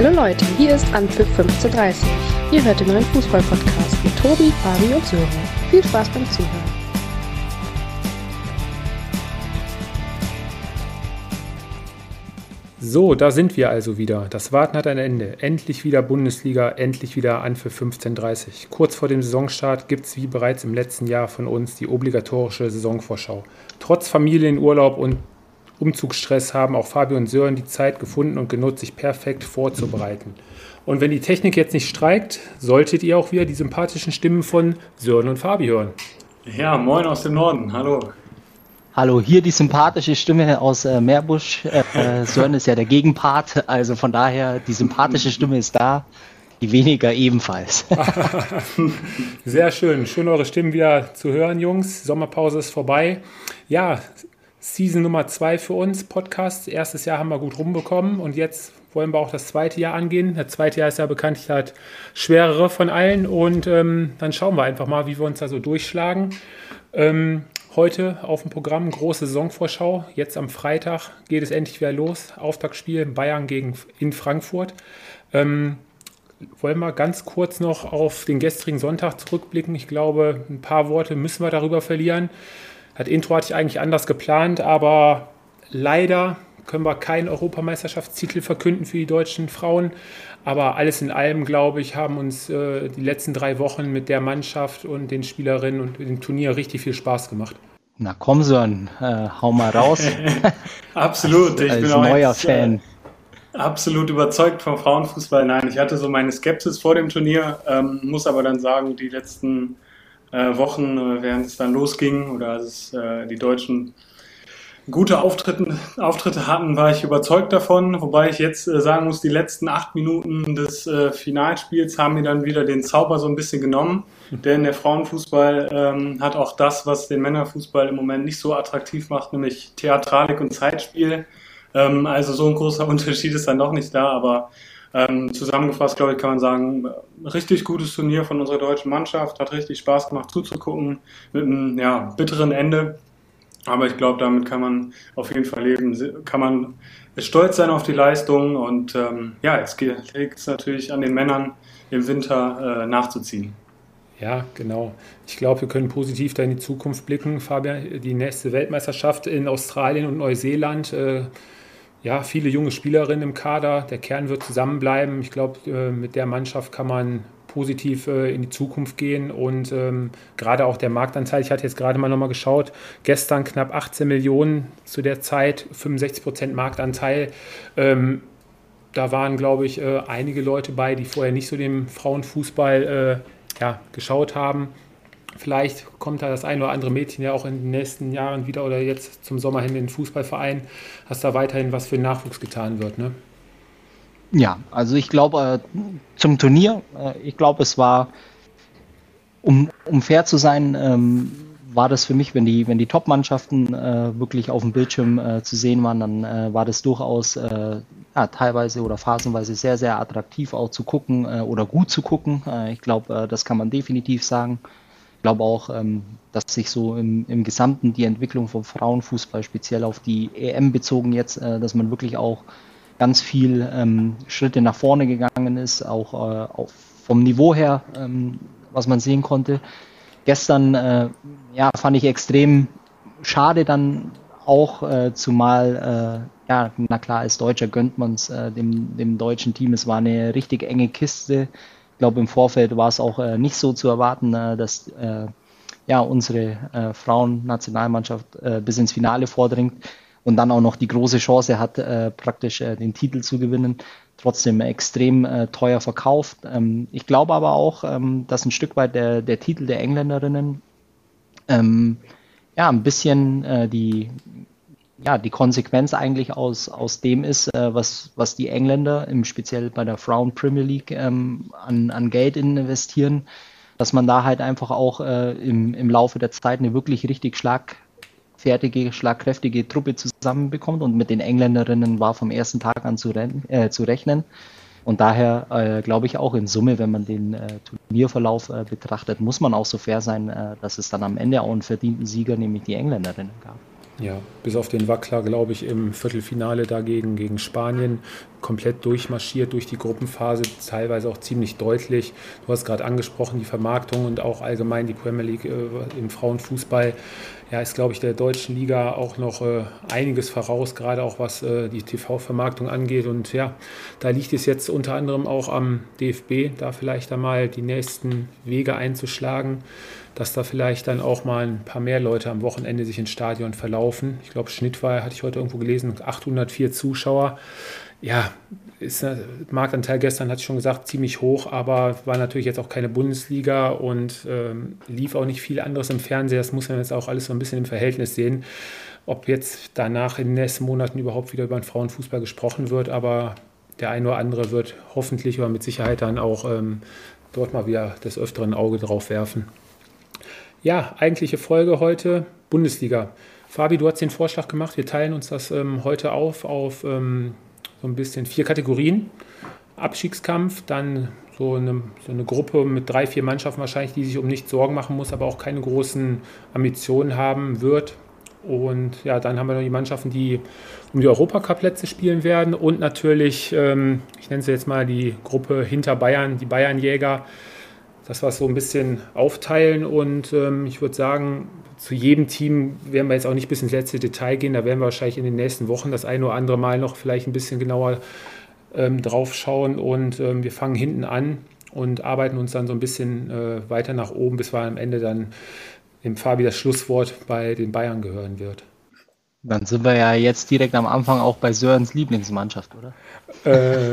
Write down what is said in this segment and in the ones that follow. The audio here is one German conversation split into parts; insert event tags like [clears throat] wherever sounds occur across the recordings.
Hallo Leute, hier ist Anpfiff 1530. Ihr hört den neuen Fußball-Podcast mit Tobi, Fabi und Sören. Viel Spaß beim Zuhören. So, da sind wir also wieder. Das Warten hat ein Ende. Endlich wieder Bundesliga, endlich wieder an für 15.30 Kurz vor dem Saisonstart gibt es wie bereits im letzten Jahr von uns die obligatorische Saisonvorschau. Trotz Familienurlaub und Umzugsstress haben auch Fabio und Sören die Zeit gefunden und genutzt, sich perfekt vorzubereiten. Und wenn die Technik jetzt nicht streikt, solltet ihr auch wieder die sympathischen Stimmen von Sören und Fabi hören. Ja, moin aus dem Norden. Hallo. Hallo, hier die sympathische Stimme aus äh, Meerbusch. Äh, Sören ist ja der Gegenpart, also von daher die sympathische Stimme ist da, die weniger ebenfalls. [laughs] Sehr schön, schön eure Stimmen wieder zu hören, Jungs. Sommerpause ist vorbei. Ja, Season Nummer zwei für uns, Podcast. Erstes Jahr haben wir gut rumbekommen und jetzt wollen wir auch das zweite Jahr angehen. Das zweite Jahr ist ja bekanntlich das schwerere von allen und ähm, dann schauen wir einfach mal, wie wir uns da so durchschlagen. Ähm, Heute auf dem Programm große Saisonvorschau. Jetzt am Freitag geht es endlich wieder los. Auftaktspiel Bayern gegen in Frankfurt. Ähm, wollen wir ganz kurz noch auf den gestrigen Sonntag zurückblicken. Ich glaube, ein paar Worte müssen wir darüber verlieren. Das Intro hatte ich eigentlich anders geplant, aber leider können wir keinen Europameisterschaftstitel verkünden für die deutschen Frauen. Aber alles in allem, glaube ich, haben uns äh, die letzten drei Wochen mit der Mannschaft und den Spielerinnen und dem Turnier richtig viel Spaß gemacht. Na komm, Sören, äh, hau mal raus. [laughs] absolut, ich als bin auch neuer jetzt, Fan. Äh, absolut überzeugt vom Frauenfußball. Nein, ich hatte so meine Skepsis vor dem Turnier, ähm, muss aber dann sagen, die letzten äh, Wochen, äh, während es dann losging oder als es, äh, die Deutschen gute Auftritte, Auftritte hatten, war ich überzeugt davon. Wobei ich jetzt äh, sagen muss, die letzten acht Minuten des äh, Finalspiels haben mir dann wieder den Zauber so ein bisschen genommen. Denn der Frauenfußball ähm, hat auch das, was den Männerfußball im Moment nicht so attraktiv macht, nämlich Theatralik und Zeitspiel. Ähm, also so ein großer [laughs] Unterschied ist dann doch nicht da, aber ähm, zusammengefasst, glaube ich, kann man sagen, richtig gutes Turnier von unserer deutschen Mannschaft, hat richtig Spaß gemacht zuzugucken, mit einem ja, bitteren Ende. Aber ich glaube, damit kann man auf jeden Fall leben, kann man stolz sein auf die Leistung und ähm, ja, jetzt liegt es natürlich an den Männern im Winter äh, nachzuziehen. Ja, genau. Ich glaube, wir können positiv da in die Zukunft blicken. Fabian, die nächste Weltmeisterschaft in Australien und Neuseeland. Äh, ja, viele junge Spielerinnen im Kader. Der Kern wird zusammenbleiben. Ich glaube, äh, mit der Mannschaft kann man positiv äh, in die Zukunft gehen und ähm, gerade auch der Marktanteil, ich hatte jetzt gerade mal nochmal geschaut, gestern knapp 18 Millionen zu der Zeit, 65 Prozent Marktanteil. Ähm, da waren, glaube ich, äh, einige Leute bei, die vorher nicht so dem Frauenfußball äh, ja, geschaut haben. Vielleicht kommt da das ein oder andere Mädchen ja auch in den nächsten Jahren wieder oder jetzt zum Sommer hin in den Fußballverein, dass da weiterhin was für Nachwuchs getan wird. Ne? Ja, also ich glaube, äh, zum Turnier, äh, ich glaube, es war, um, um fair zu sein, ähm, war das für mich, wenn die, wenn die Top-Mannschaften äh, wirklich auf dem Bildschirm zu sehen waren, dann war das durchaus ja, teilweise oder phasenweise sehr, sehr attraktiv auch zu gucken oder gut zu gucken. Ich glaube, das kann man definitiv sagen. Ich glaube auch, ähm, dass sich so im, im Gesamten die Entwicklung vom Frauenfußball speziell auf die EM bezogen jetzt, äh, dass man wirklich auch ganz viel ähm, Schritte nach vorne gegangen ist, auch, äh, auch vom Niveau her, ähm, was man sehen konnte. Gestern äh, ja, fand ich extrem schade dann auch, äh, zumal, äh, ja, na klar, als Deutscher gönnt man es äh, dem, dem deutschen Team. Es war eine richtig enge Kiste. Ich glaube, im Vorfeld war es auch äh, nicht so zu erwarten, äh, dass äh, ja, unsere äh, Frauen-Nationalmannschaft äh, bis ins Finale vordringt und dann auch noch die große Chance hat, äh, praktisch äh, den Titel zu gewinnen. Trotzdem extrem teuer verkauft. Ähm, ich glaube aber auch, ähm, dass ein Stück weit der, der Titel der Engländerinnen ähm, ja ein bisschen die ja, die Konsequenz eigentlich aus, aus dem ist, äh, was, was die Engländer, im speziell bei der Frauen Premier League, ähm, an, an Geld investieren, dass man da halt einfach auch äh, im, im Laufe der Zeit eine wirklich richtig schlag, fertige, schlagkräftige Truppe zusammenbekommt. Und mit den Engländerinnen war vom ersten Tag an zu, äh, zu rechnen. Und daher äh, glaube ich auch in Summe, wenn man den äh, Turnierverlauf äh, betrachtet, muss man auch so fair sein, dass es dann am Ende auch einen verdienten Sieger, nämlich die Engländerinnen gab. Ja, bis auf den Wackler, glaube ich, im Viertelfinale dagegen gegen Spanien komplett durchmarschiert durch die Gruppenphase, teilweise auch ziemlich deutlich. Du hast gerade angesprochen, die Vermarktung und auch allgemein die Premier League äh, im Frauenfußball. Ja, ist, glaube ich, der deutschen Liga auch noch äh, einiges voraus, gerade auch was äh, die TV-Vermarktung angeht. Und ja, da liegt es jetzt unter anderem auch am DFB, da vielleicht einmal die nächsten Wege einzuschlagen dass da vielleicht dann auch mal ein paar mehr Leute am Wochenende sich ins Stadion verlaufen. Ich glaube, Schnitt war, hatte ich heute irgendwo gelesen, 804 Zuschauer. Ja, ist der Marktanteil gestern, hatte ich schon gesagt, ziemlich hoch, aber war natürlich jetzt auch keine Bundesliga und ähm, lief auch nicht viel anderes im Fernseher. Das muss man jetzt auch alles so ein bisschen im Verhältnis sehen, ob jetzt danach in den nächsten Monaten überhaupt wieder über den Frauenfußball gesprochen wird, aber der eine oder andere wird hoffentlich oder mit Sicherheit dann auch ähm, dort mal wieder des Öfteren Auge drauf werfen. Ja, eigentliche Folge heute Bundesliga. Fabi, du hast den Vorschlag gemacht. Wir teilen uns das ähm, heute auf auf ähm, so ein bisschen vier Kategorien. Abstiegskampf, dann so eine, so eine Gruppe mit drei, vier Mannschaften wahrscheinlich, die sich um nichts Sorgen machen muss, aber auch keine großen Ambitionen haben wird. Und ja, dann haben wir noch die Mannschaften, die um die Europacup-Plätze spielen werden. Und natürlich, ähm, ich nenne sie jetzt mal die Gruppe hinter Bayern, die Bayernjäger dass wir es so ein bisschen aufteilen und ähm, ich würde sagen, zu jedem Team werden wir jetzt auch nicht bis ins letzte Detail gehen. Da werden wir wahrscheinlich in den nächsten Wochen das eine oder andere Mal noch vielleicht ein bisschen genauer ähm, drauf schauen und ähm, wir fangen hinten an und arbeiten uns dann so ein bisschen äh, weiter nach oben, bis wir am Ende dann dem Fabi das Schlusswort bei den Bayern gehören wird. Dann sind wir ja jetzt direkt am Anfang auch bei Sörens Lieblingsmannschaft, oder? Äh,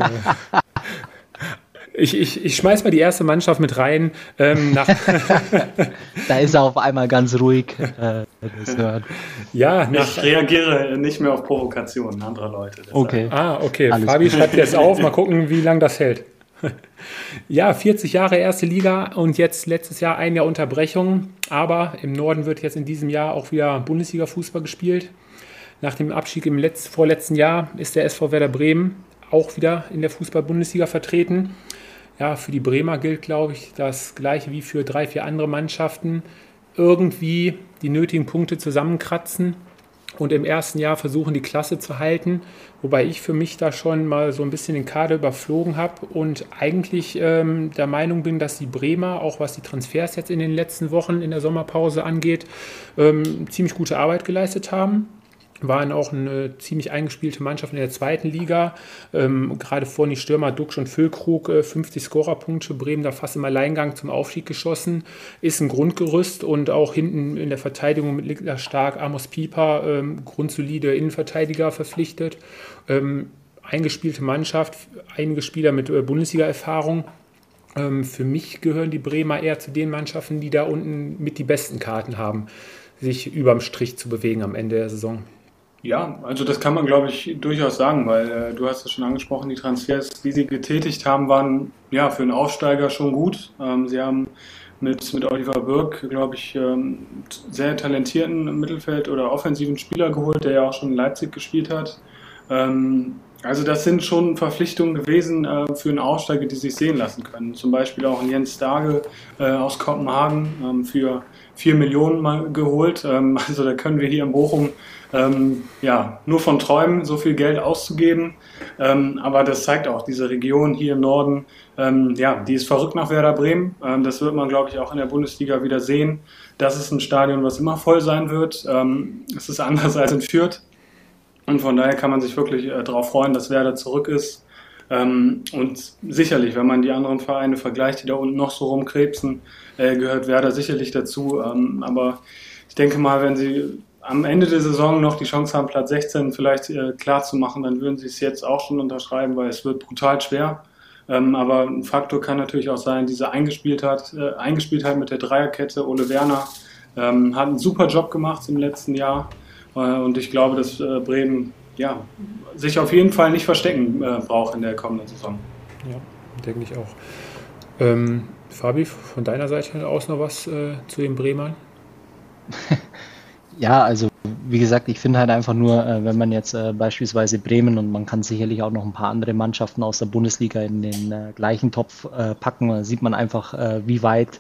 Ich, ich, ich schmeiß mal die erste Mannschaft mit rein. Ähm, [laughs] da ist er auf einmal ganz ruhig. Äh, ja, nach, ich reagiere nicht mehr auf Provokationen anderer Leute. Deshalb. Okay. Ah, okay. Alles Fabi gut. schreibt jetzt auf. Mal [laughs] gucken, wie lange das hält. [laughs] Ja, 40 Jahre erste Liga und jetzt letztes Jahr ein Jahr Unterbrechung. Aber im Norden wird jetzt in diesem Jahr auch wieder Bundesliga-Fußball gespielt. Nach dem Abstieg im Letz-, vorletzten Jahr ist der SV Werder Bremen auch wieder in der Fußball-Bundesliga vertreten. Ja, für die Bremer gilt, glaube ich, das gleiche wie für drei, vier andere Mannschaften. Irgendwie die nötigen Punkte zusammenkratzen und im ersten Jahr versuchen, die Klasse zu halten. Wobei ich für mich da schon mal so ein bisschen den Kader überflogen habe und eigentlich ähm, der Meinung bin, dass die Bremer, auch was die Transfers jetzt in den letzten Wochen in der Sommerpause angeht, ähm, ziemlich gute Arbeit geleistet haben waren auch eine ziemlich eingespielte Mannschaft in der zweiten Liga. Ähm, gerade vorne die Stürmer Duxch und Füllkrug, äh, 50 Scorerpunkte, Bremen da fast im Alleingang zum Aufstieg geschossen, ist ein Grundgerüst und auch hinten in der Verteidigung mit Niklas Stark, Amos Pieper, ähm, grundsolide Innenverteidiger verpflichtet. Ähm, eingespielte Mannschaft, einige Spieler mit äh, Bundesliga-Erfahrung. Ähm, für mich gehören die Bremer eher zu den Mannschaften, die da unten mit die besten Karten haben, sich überm Strich zu bewegen am Ende der Saison. Ja, also das kann man, glaube ich, durchaus sagen, weil äh, du hast es schon angesprochen, die Transfers, die sie getätigt haben, waren ja für einen Aufsteiger schon gut. Ähm, sie haben mit, mit Oliver Burke, glaube ich, ähm, sehr talentierten Mittelfeld- oder offensiven Spieler geholt, der ja auch schon in Leipzig gespielt hat. Ähm, also das sind schon Verpflichtungen gewesen äh, für einen Aufsteiger, die sich sehen lassen können. Zum Beispiel auch Jens Dage äh, aus Kopenhagen ähm, für 4 Millionen mal geholt. Ähm, [laughs] also da können wir hier in Bochum ähm, ja, nur von träumen, so viel Geld auszugeben. Ähm, aber das zeigt auch, diese Region hier im Norden, ähm, ja, die ist verrückt nach Werder Bremen. Ähm, das wird man, glaube ich, auch in der Bundesliga wieder sehen. Das ist ein Stadion, was immer voll sein wird. Ähm, es ist anders [laughs] als in Fürth. Und von daher kann man sich wirklich äh, darauf freuen, dass Werder zurück ist. Ähm, und sicherlich, wenn man die anderen Vereine vergleicht, die da unten noch so rumkrebsen, äh, gehört Werder sicherlich dazu. aber ich denke mal, wenn sie am Ende der Saison noch die Chance haben, Platz 16 vielleicht äh, klar zu machen, dann würden sie es jetzt auch schon unterschreiben, weil es wird brutal schwer. Ähm, aber ein Faktor kann natürlich auch sein, diese Eingespieltheit, äh, Eingespieltheit mit der Dreierkette. Ole Werner ähm, hat einen super Job gemacht im letzten Jahr. Äh, und ich glaube, dass äh, Bremen ja, sich auf jeden Fall nicht verstecken äh, braucht in der kommenden Saison. Ja, denke ich auch. Ähm, Fabi, von deiner Seite aus noch was äh, zu den Bremern? [laughs] Ja, also wie gesagt, ich finde halt einfach nur, äh, wenn man jetzt äh, beispielsweise Bremen und man kann sicherlich auch noch ein paar andere Mannschaften aus der Bundesliga in den äh, gleichen Topf packen, sieht man einfach, wie weit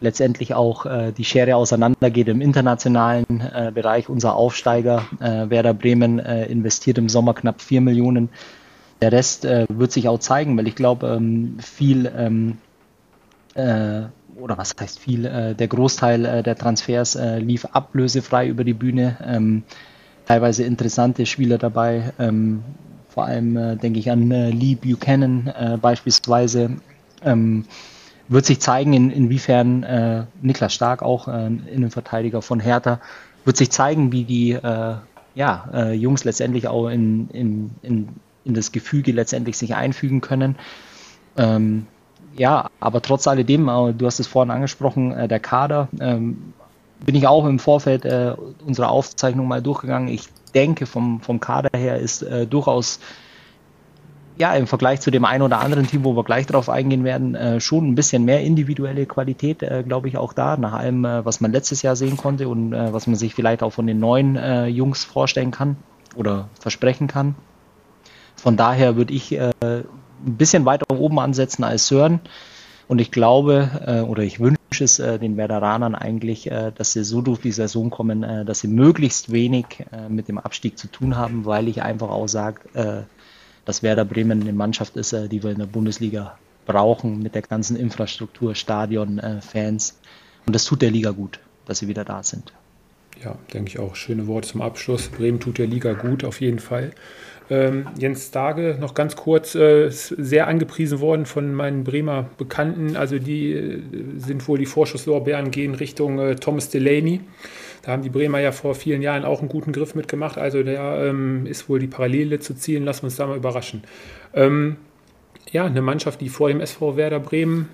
letztendlich auch äh, die Schere auseinandergeht im internationalen äh, Bereich. Unser Aufsteiger äh, Werder Bremen äh, investiert im Sommer knapp 4 Millionen. Der Rest äh, wird sich auch zeigen, weil ich glaube, ähm, viel ähm, äh, oder was heißt viel, äh, der Großteil äh, der Transfers äh, lief ablösefrei über die Bühne. Ähm, teilweise interessante Spieler dabei. Ähm, vor allem äh, denke ich an äh, Lee Buchanan beispielsweise. Ähm, wird sich zeigen, in, inwiefern äh, Niklas Stark, auch äh, Innenverteidiger von Hertha, wird sich zeigen, wie die äh, ja, äh, Jungs letztendlich auch in, in, in, in das Gefüge letztendlich sich einfügen können. Ähm, ja, aber trotz alledem, äh, du hast es vorhin angesprochen, äh, der Kader, ähm, bin ich auch im Vorfeld äh, unserer Aufzeichnung mal durchgegangen. Ich denke, vom, vom Kader her ist äh, durchaus ja, im Vergleich zu dem einen oder anderen Team, wo wir gleich darauf eingehen werden, äh, schon ein bisschen mehr individuelle Qualität, äh, glaube ich, auch da, nach allem, äh, was man letztes Jahr sehen konnte und äh, was man sich vielleicht auch von den neuen Jungs vorstellen kann oder versprechen kann. Von daher würde ich ein bisschen weiter oben ansetzen als Sören. Und ich glaube, oder ich wünsche es den Werderanern eigentlich, dass sie so durch die Saison kommen, dass sie möglichst wenig mit dem Abstieg zu tun haben, weil ich einfach auch sage, dass Werder Bremen eine Mannschaft ist, äh, die wir in der Bundesliga brauchen, mit der ganzen Infrastruktur, Stadion, äh, Fans. Und das tut der Liga gut, dass sie wieder da sind. Ja, denke ich auch. Schöne Worte zum Abschluss. Bremen tut der Liga gut, auf jeden Fall. Ähm, Jens Dage, noch ganz kurz, äh, sehr angepriesen worden von meinen Bremer Bekannten. Also die äh, sind wohl die Vorschusslorbeeren gehen Richtung äh, Thomas Delaney. Da haben die Bremer ja vor vielen Jahren auch einen guten Griff mitgemacht. Also der ähm, ist wohl die Parallele zu ziehen. Lassen wir uns da mal überraschen. Ähm, ja, eine Mannschaft, die vor dem SV Werder Bremen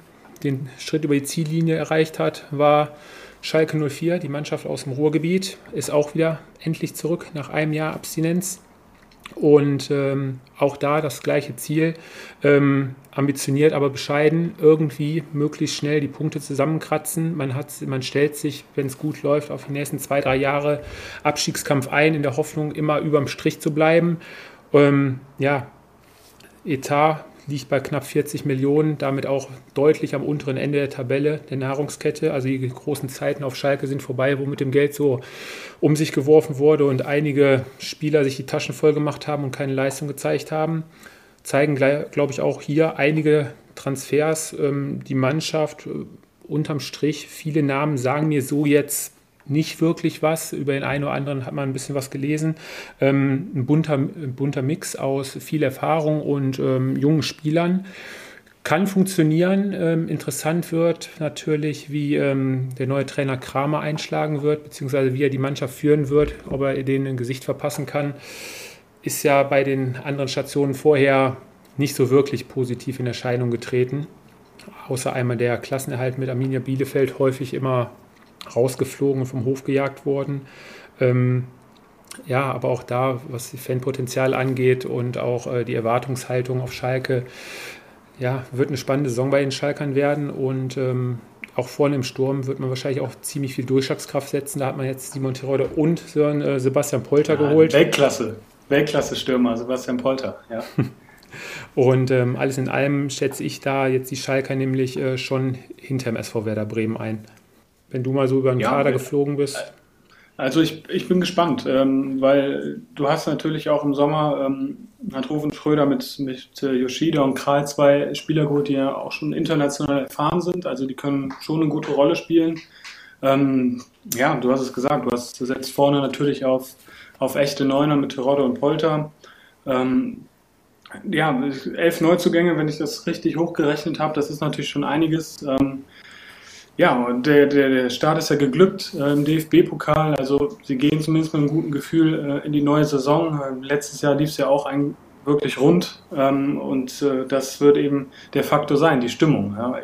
den Schritt über die Ziellinie erreicht hat, war Schalke 04, die Mannschaft aus dem Ruhrgebiet, ist auch wieder endlich zurück nach einem Jahr Abstinenz. Und ähm, auch da das gleiche Ziel, ähm, ambitioniert, aber bescheiden, irgendwie möglichst schnell die Punkte zusammenkratzen. Man, hat, man stellt sich, wenn es gut läuft, auf die nächsten zwei, drei Jahre Abstiegskampf ein, in der Hoffnung, immer überm Strich zu bleiben. Ähm, ja, Etat liegt bei knapp 40 Millionen, damit auch deutlich am unteren Ende der Tabelle der Nahrungskette. Also die großen Zeiten auf Schalke sind vorbei, wo mit dem Geld so um sich geworfen wurde und einige Spieler sich die Taschen voll gemacht haben und keine Leistung gezeigt haben. Zeigen, glaube ich, auch hier einige Transfers. Ähm, die Mannschaft äh, unterm Strich, viele Namen sagen mir so jetzt nicht wirklich was. Über den einen oder anderen hat man ein bisschen was gelesen. Ähm, ein, bunter, bunter Mix aus viel Erfahrung und ähm, jungen Spielern. Kann funktionieren. Ähm, interessant wird natürlich, wie ähm, der neue Trainer Kramer einschlagen wird, beziehungsweise wie er die Mannschaft führen wird, ob er denen ein Gesicht verpassen kann. Ist ja bei den anderen Stationen vorher nicht so wirklich positiv in Erscheinung getreten. Außer einmal der Klassenerhalt mit Arminia Bielefeld häufig immer rausgeflogen und vom Hof gejagt worden. Ähm, ja, aber auch da, was die Fanpotenzial angeht und auch äh, die Erwartungshaltung auf Schalke, ja, wird eine spannende Saison bei den Schalkern werden und ähm, auch vorne im Sturm wird man wahrscheinlich auch ziemlich viel Durchschlagskraft setzen. Da hat man jetzt Simon Terodde und äh, Sebastian Polter ja, geholt. Weltklasse, Weltklasse-Stürmer, Sebastian Polter, ja. [laughs] und ähm, alles in allem schätze ich da jetzt die Schalker nämlich äh, schon hinterm SV Werder Bremen ein wenn du mal so über den ja, Kader geflogen bist? Also ich, ich bin gespannt, ähm, weil du hast natürlich auch im Sommer, ähm, hat Rufen Schröder mit, mit äh, Yoshida und Kral zwei Spieler geholt, die ja auch schon international erfahren sind, also die können schon eine gute Rolle spielen. Ähm, ja, du hast es gesagt, du hast setzt vorne natürlich auf, auf echte Neuner mit Terodde und Polter. Ähm, ja, elf Neuzugänge, wenn ich das richtig hochgerechnet habe, das ist natürlich schon einiges. Ähm, ja, und der, der, der Start ist ja geglückt äh, im DFB-Pokal. Also sie gehen zumindest mit einem guten Gefühl äh, in die neue Saison. Äh, letztes Jahr lief es ja auch ein, wirklich rund. Ähm, und äh, das wird eben der Faktor sein, die Stimmung. Ja.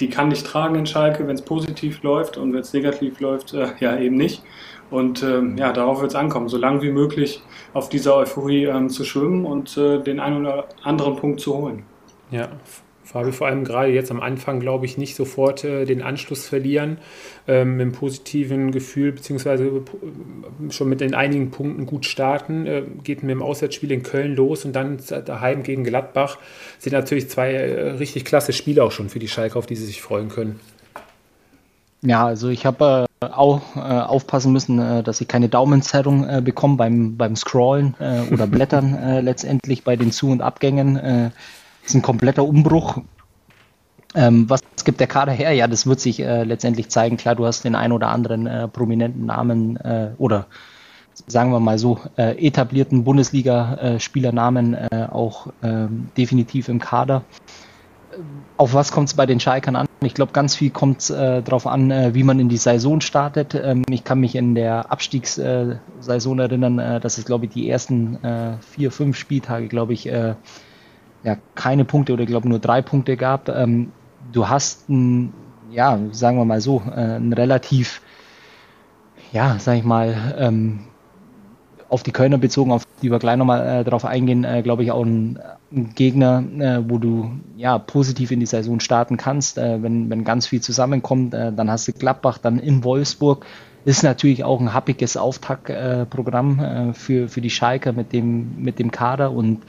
Die kann dich tragen in Schalke, wenn es positiv läuft und wenn es negativ läuft, äh, ja eben nicht. Und ähm, ja, darauf wird es ankommen, so lange wie möglich auf dieser Euphorie ähm, zu schwimmen und äh, den einen oder anderen Punkt zu holen. Ja, Fabi vor allem gerade jetzt am Anfang, glaube ich, nicht sofort äh, den Anschluss verlieren, ähm, mit einem positiven Gefühl, beziehungsweise äh, schon mit den einigen Punkten gut starten. Äh, geht mit dem Auswärtsspiel in Köln los und dann daheim gegen Gladbach. Sind natürlich zwei äh, richtig klasse Spiele auch schon für die Schalke, auf die sie sich freuen können. Ja, also ich habe äh, auch äh, aufpassen müssen, äh, dass ich keine Daumenzerrung äh, bekomme beim, beim Scrollen äh, oder Blättern [laughs] letztendlich bei den Zu- und Abgängen. Ist ein kompletter Umbruch. Ähm, was gibt der Kader her? Ja, das wird sich äh, letztendlich zeigen. Klar, du hast den ein oder anderen äh, prominenten Namen äh, oder sagen wir mal so äh, etablierten Bundesliga-Spielernamen äh, auch ähm, definitiv im Kader. Auf was kommt es bei den Schalkern an? Ich glaube, ganz viel kommt äh, darauf an, äh, wie man in die Saison startet. Ähm, ich kann mich in der Abstiegssaison erinnern, äh, dass es, glaube ich, die ersten äh, vier, fünf Spieltage, glaube ich, ja, keine Punkte oder, glaube nur drei Punkte gab. Ähm, du hast, ein, ja, sagen wir mal so, äh, ein relativ, ja, sag ich mal, ähm, auf die Kölner bezogen, auf die wir gleich nochmal äh, drauf eingehen, äh, glaube ich, auch ein, ein Gegner, äh, wo du ja positiv in die Saison starten kannst. Äh, wenn, wenn ganz viel zusammenkommt, äh, dann hast du Gladbach, dann in Wolfsburg. Ist natürlich auch ein happiges Auftaktprogramm äh, für, für die Schalker mit dem, mit dem Kader und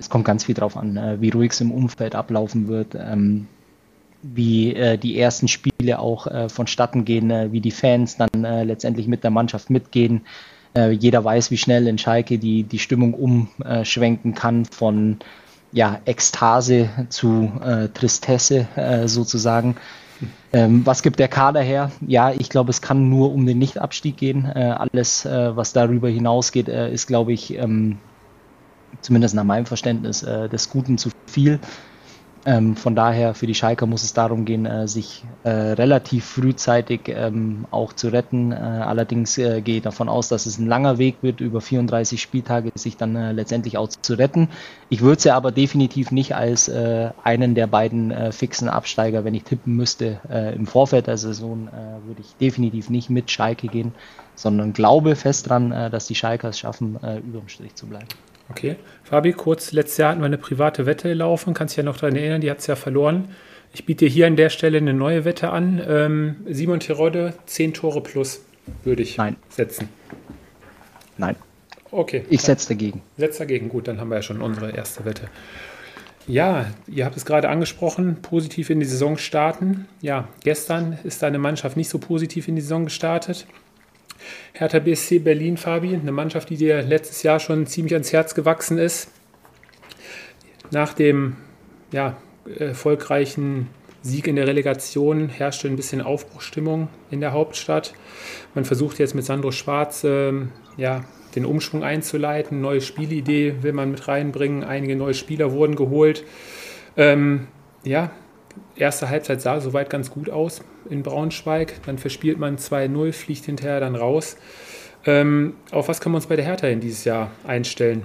es kommt ganz viel drauf an, äh, wie ruhig es im Umfeld ablaufen wird. Ähm, wie äh, die ersten Spiele auch äh, vonstatten gehen, äh, wie die Fans dann äh, letztendlich mit der Mannschaft mitgehen. Äh, jeder weiß, wie schnell in Schalke die, die Stimmung umschwenken kann von ja, Ekstase zu äh, Tristesse sozusagen. Ähm, was gibt der Kader her? Ja, ich glaube, es kann nur um den Nichtabstieg gehen. Alles, was darüber hinausgeht, ist, glaube ich, ähm, zumindest nach meinem Verständnis äh, des Guten zu viel. Ähm, von daher für die Schalker muss es darum gehen, äh, sich äh, relativ frühzeitig ähm, auch zu retten. Äh, allerdings äh, gehe ich davon aus, dass es ein langer Weg wird, über 34 Spieltage sich dann äh, letztendlich auch zu retten. Ich würde sie aber definitiv nicht als äh, einen der beiden fixen Absteiger, wenn ich tippen müsste, im Vorfeld der Saison, würde ich definitiv nicht mit Schalke gehen, sondern glaube fest dran, dass die Schalker es schaffen, über dem Strich zu bleiben. Okay. Fabi, kurz, letztes Jahr hatten wir eine private Wette laufen, kannst dich ja noch daran erinnern, die hat es ja verloren. Ich biete dir hier an der Stelle eine neue Wette an. Ähm, Simon Terodde, 10 Tore plus würde ich Nein. setzen. Nein. Okay. Ich setze dagegen. Setzt dagegen, gut, dann haben wir ja schon unsere erste Wette. Ja, ihr habt es gerade angesprochen, positiv in die Saison starten. Ja, gestern ist deine Mannschaft nicht so positiv in die Saison gestartet. Hertha BSC Berlin, Fabi, eine Mannschaft, die dir letztes Jahr schon ziemlich ans Herz gewachsen ist. Nach dem ja, erfolgreichen Sieg in der Relegation herrschte ein bisschen Aufbruchstimmung in der Hauptstadt. Man versucht jetzt mit Sandro Schwarz äh, ja, den Umschwung einzuleiten. Neue Spielidee will man mit reinbringen. Einige neue Spieler wurden geholt. Ähm, ja, erste Halbzeit sah soweit ganz gut aus in Braunschweig. Dann verspielt man 2-0, fliegt hinterher dann raus. Ähm, auf was können wir uns bei der Hertha in dieses Jahr einstellen?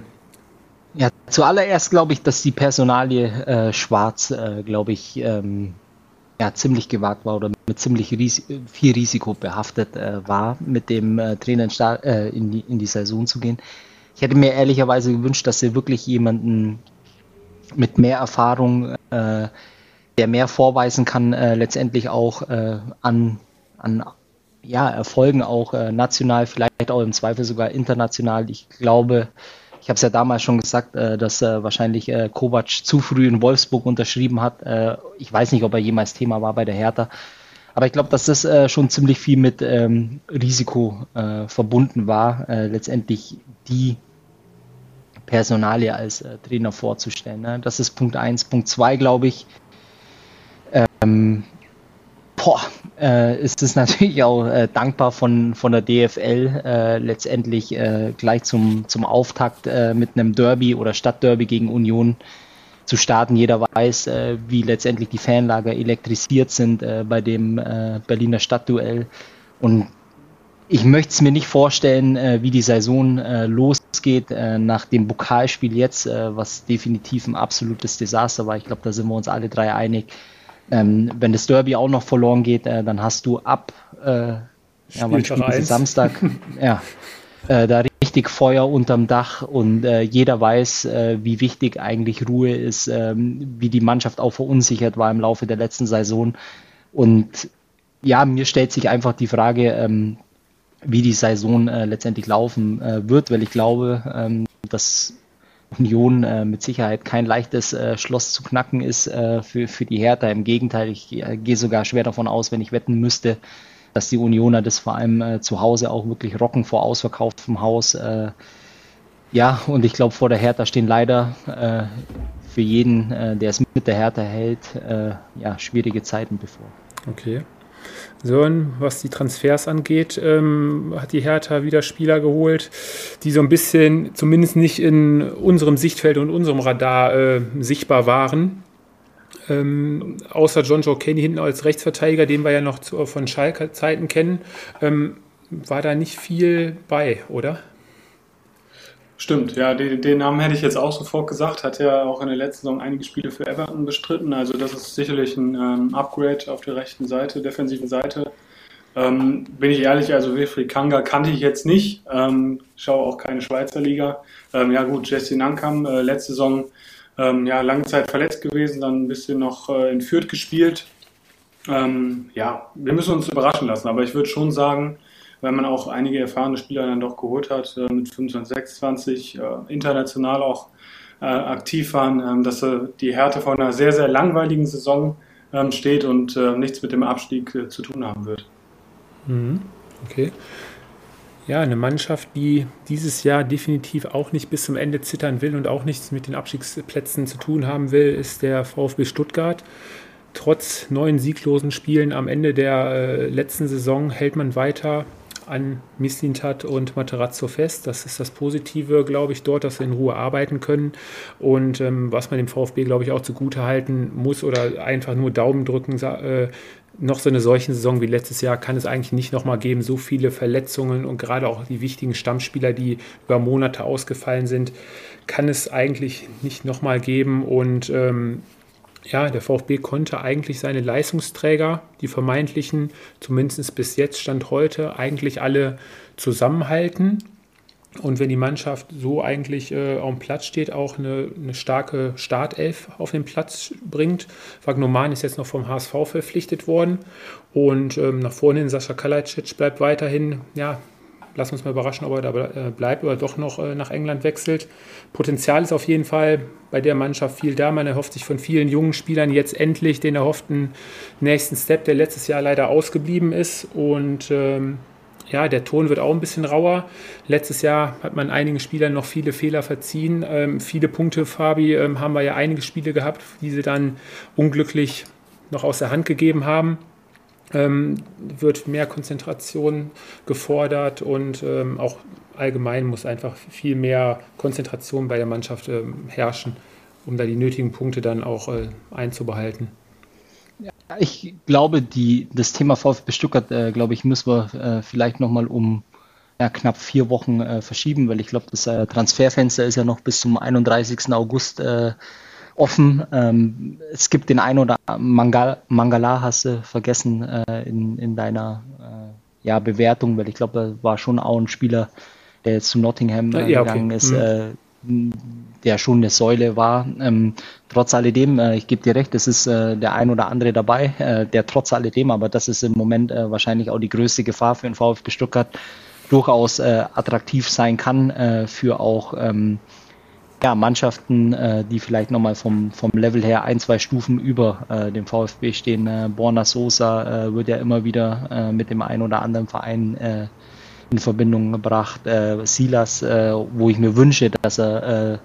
Ja, zuallererst glaube ich, dass die Personalie äh, Schwarz, äh, glaube ich, ähm, ja, ziemlich gewagt war oder mit ziemlich ries viel Risiko behaftet äh, war, mit dem äh, Trainer in, äh, in, die, in die Saison zu gehen. Ich hätte mir ehrlicherweise gewünscht, dass sie wirklich jemanden mit mehr Erfahrung äh, der mehr vorweisen kann, äh, letztendlich auch äh, an, an ja, Erfolgen, auch äh, national, vielleicht auch im Zweifel sogar international. Ich glaube, ich habe es ja damals schon gesagt, äh, dass äh, wahrscheinlich äh, Kovac zu früh in Wolfsburg unterschrieben hat. Ich weiß nicht, ob er jemals Thema war bei der Hertha. Aber ich glaube, dass das schon ziemlich viel mit ähm, Risiko verbunden war, letztendlich die Personalie als Trainer vorzustellen. Ne? Das ist Punkt eins. Punkt zwei, glaube ich, ähm, boah, äh, ist es [laughs] natürlich auch äh, dankbar von, von der DFL äh, letztendlich äh, gleich zum, zum Auftakt äh, mit einem Derby oder Stadtderby gegen Union zu starten. Jeder weiß, äh, wie letztendlich die Fanlager elektrisiert sind bei dem Berliner Stadtduell. Und ich möchte es mir nicht vorstellen, wie die Saison losgeht nach dem Pokalspiel jetzt, was definitiv ein absolutes Desaster war. Ich glaube, da sind wir uns alle drei einig ähm, wenn das Derby auch noch verloren geht, äh, dann hast du ab äh, ja, wann spielt Samstag. [laughs] Ja, äh, da richtig Feuer unterm Dach und äh, jeder weiß, äh, wie wichtig eigentlich Ruhe ist, ähm, wie die Mannschaft auch verunsichert war im Laufe der letzten Saison. Und ja, mir stellt sich einfach die Frage, ähm, wie die Saison äh, letztendlich laufen wird, weil ich glaube, ähm, dass Union äh, mit Sicherheit kein leichtes äh, Schloss zu knacken ist äh, für, für die Hertha. Im Gegenteil, ich äh, gehe sogar schwer davon aus, wenn ich wetten müsste, dass die Unioner das vor allem äh, zu Hause auch wirklich rocken vor ausverkauftem Haus. Äh, ja, und ich glaube, vor der Hertha stehen leider für jeden, der es mit der Hertha hält, ja, schwierige Zeiten bevor. Okay. Sören, was die Transfers angeht, ähm, hat die Hertha wieder Spieler geholt, die so ein bisschen, zumindest nicht in unserem Sichtfeld und unserem Radar äh, sichtbar waren. Ähm, außer John Joe Kenny hinten als Rechtsverteidiger, den wir ja noch zu, von Schalker Zeiten kennen, ähm, war da nicht viel bei, oder? Stimmt, ja, den, den, Namen hätte ich jetzt auch sofort gesagt. Hat ja auch in der letzten Saison einige Spiele für Everton bestritten. Also das ist sicherlich ein ähm, Upgrade auf der rechten Seite, defensiven Seite. Ähm, bin ich ehrlich, also Wilfried Kanga kannte ich jetzt nicht. Ähm, schaue auch keine Schweizer Liga. Ähm, ja gut, Jesse Nankam, äh, letzte Saison ähm, ja lange Zeit verletzt gewesen, dann ein bisschen noch äh, in Fürth gespielt. Ähm, ja, wir müssen uns überraschen lassen, aber ich würde schon sagen, weil man auch einige erfahrene Spieler dann doch geholt hat, äh, mit 25, 26, äh, international auch äh, aktiv waren, ähm, dass die Härte vor einer sehr, sehr langweiligen Saison ähm, steht und nichts mit dem Abstieg zu tun haben wird. Mhm. Okay. Ja, eine Mannschaft, die dieses Jahr definitiv auch nicht bis zum Ende zittern will und auch nichts mit den Abstiegsplätzen zu tun haben will, ist der VfB Stuttgart. Trotz neun sieglosen Spielen am Ende der letzten Saison hält man weiter an Mislintat und Materazzo fest. Das ist das Positive, glaube ich, dort, dass sie in Ruhe arbeiten können. Und ähm, was man dem VfB, glaube ich, auch zugute halten muss oder einfach nur Daumen drücken, äh, noch so eine solche Saison wie letztes Jahr kann es eigentlich nicht nochmal geben. So viele Verletzungen und gerade auch die wichtigen Stammspieler, die über Monate ausgefallen sind, kann es eigentlich nicht nochmal geben. Und ähm, ja, der VfB konnte eigentlich seine Leistungsträger, die vermeintlichen, zumindest bis jetzt Stand heute, eigentlich alle zusammenhalten. Und wenn die Mannschaft so eigentlich äh, auf Platz steht, auch eine, eine, starke Startelf auf den Platz bringt. Wagnoman ist jetzt noch vom HSV verpflichtet worden. Und ähm, nach vorne hin Sascha Kalajdzic bleibt weiterhin ja, Lass uns mal überraschen, ob er da äh, bleibt oder doch noch äh, nach England wechselt. Potenzial ist auf jeden Fall bei der Mannschaft viel da. Man erhofft sich von vielen jungen Spielern jetzt endlich den erhofften nächsten Step, der letztes Jahr leider ausgeblieben ist. Und ähm, ja, der Ton wird auch ein bisschen rauer. Letztes Jahr hat man einigen Spielern noch viele Fehler verziehen. Ähm, viele Punkte, Fabi, ähm, haben wir ja einige Spiele gehabt, die sie dann unglücklich noch aus der Hand gegeben haben ähm, wird mehr Konzentration gefordert und ähm, auch allgemein muss einfach viel mehr Konzentration bei der Mannschaft ähm, herrschen, um da die nötigen Punkte dann auch äh, einzubehalten. Ich glaube, die, das Thema VfB Stuttgart, äh, glaube ich, müssen wir äh, vielleicht nochmal um ja, knapp vier Wochen äh, verschieben, weil ich glaube, das äh, Transferfenster ist ja noch bis zum 31. August äh, offen. Ähm, es gibt den einen oder Mangal, Mangala hast du vergessen äh, in, in deiner äh, ja, Bewertung, weil ich glaube, da war schon auch ein Spieler, der jetzt zu Nottingham äh, ja, gegangen okay. ist, mhm. der schon eine Säule war. Ähm, trotz alledem, äh, ich gebe dir recht, es ist äh, der ein oder andere dabei, äh, der trotz alledem, aber das ist im Moment wahrscheinlich auch die größte Gefahr für den VfB Stuttgart, durchaus attraktiv sein kann für auch ähm, ja, Mannschaften, äh, die vielleicht nochmal vom, vom Level her ein, zwei Stufen über äh, dem VfB stehen. Äh, Borna Sosa äh, wird ja immer wieder äh, mit dem einen oder anderen Verein äh, in Verbindung gebracht. Silas, wo ich mir wünsche, dass er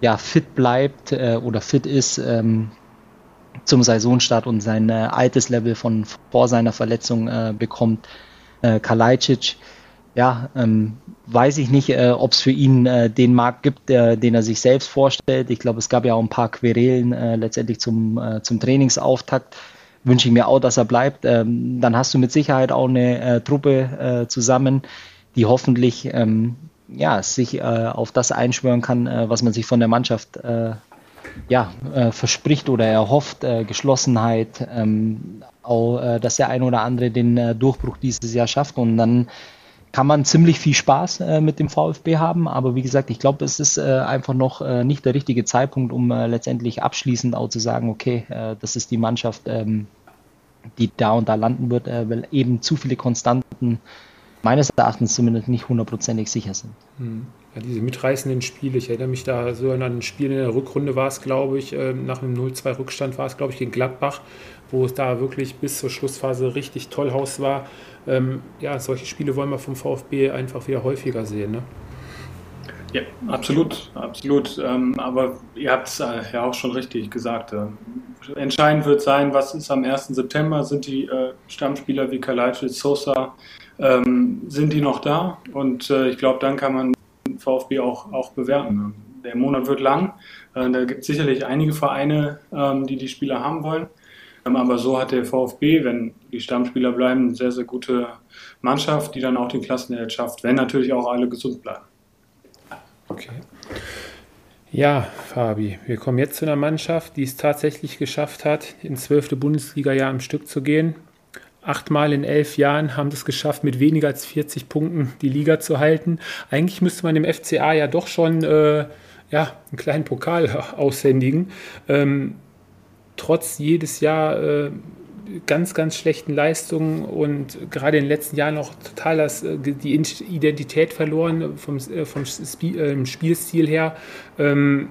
ja, fit bleibt oder fit ist ähm, zum Saisonstart und sein altes Level von vor seiner Verletzung bekommt. Äh, Kalajdzic, ja, ähm, weiß ich nicht, äh, ob es für ihn äh, den Markt gibt, der, den er sich selbst vorstellt. Ich glaube, es gab ja auch ein paar Querelen äh, letztendlich zum, äh, zum Trainingsauftakt. Wünsche ich mir auch, dass er bleibt. Ähm, dann hast du mit Sicherheit auch eine äh, Truppe äh, zusammen, die hoffentlich ähm, ja, sich auf das einschwören kann, was man sich von der Mannschaft ja, verspricht oder erhofft. Geschlossenheit, ähm, auch, dass der ein oder andere den Durchbruch dieses Jahr schafft und dann kann man ziemlich viel Spaß äh, mit dem VfB haben. Aber wie gesagt, ich glaube, es ist äh, einfach noch äh, nicht der richtige Zeitpunkt, um äh, letztendlich abschließend auch zu sagen, okay, äh, das ist die Mannschaft, ähm, die da und da landen wird, äh, weil eben zu viele Konstanten meines Erachtens zumindest nicht hundertprozentig sicher sind. Hm. Ja, diese mitreißenden Spiele, ich erinnere mich da so an ein Spiel in der Rückrunde war es, glaube ich, nach einem 0-2 Rückstand war es, glaube ich, gegen Gladbach, wo es da wirklich bis zur Schlussphase richtig tollhaus war. Ähm, ja, solche Spiele wollen wir vom VfB einfach wieder häufiger sehen. Ne? Ja, absolut, absolut. Ähm, aber ihr habt es äh, ja auch schon richtig gesagt. Äh, entscheidend wird sein, was ist am 1. September? Sind die äh, Stammspieler wie Kalajdzic, Sosa, ähm, sind die noch da? Und äh, ich glaube, dann kann man VfB auch, auch bewerten. Der Monat wird lang. Äh, da gibt es sicherlich einige Vereine, ähm, die die Spieler haben wollen. Ähm, aber so hat der VfB, wenn die Stammspieler bleiben, eine sehr, sehr gute Mannschaft, die dann auch den Klassenerhalt schafft, wenn natürlich auch alle gesund bleiben. Okay. Ja, Fabi, wir kommen jetzt zu einer Mannschaft, die es tatsächlich geschafft hat, ins zwölfte Bundesliga-Jahr am Stück zu gehen. Achtmal in elf Jahren haben es geschafft, mit weniger als 40 Punkten die Liga zu halten. Eigentlich müsste man dem FCA ja doch schon äh, ja, einen kleinen Pokal [laughs] aushändigen. Ähm, trotz jedes Jahr äh, ganz, ganz schlechten Leistungen und gerade in den letzten Jahren auch total das, äh, die Identität verloren vom, äh, vom Spielstil her. Ähm,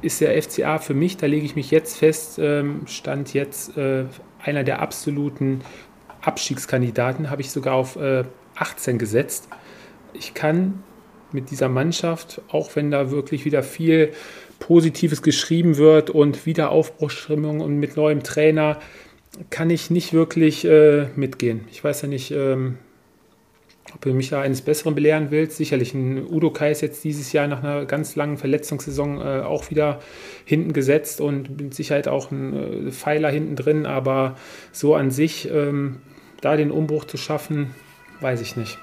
ist der FCA für mich, da lege ich mich jetzt fest, ähm, stand jetzt einer der absoluten Abstiegskandidaten, habe ich sogar auf 18 gesetzt. Ich kann mit dieser Mannschaft, auch wenn da wirklich wieder viel Positives geschrieben wird und wieder Aufbruchsstimmung und mit neuem Trainer, kann ich nicht wirklich äh, mitgehen. Ich weiß ja nicht, ähm, ob du mich da eines Besseren belehren willst. Sicherlich ein Udo Kai ist jetzt dieses Jahr nach einer ganz langen Verletzungssaison äh, auch wieder hinten gesetzt und mit Sicherheit auch ein äh, Pfeiler hinten drin, aber so an sich ähm, da den Umbruch zu schaffen, weiß ich nicht.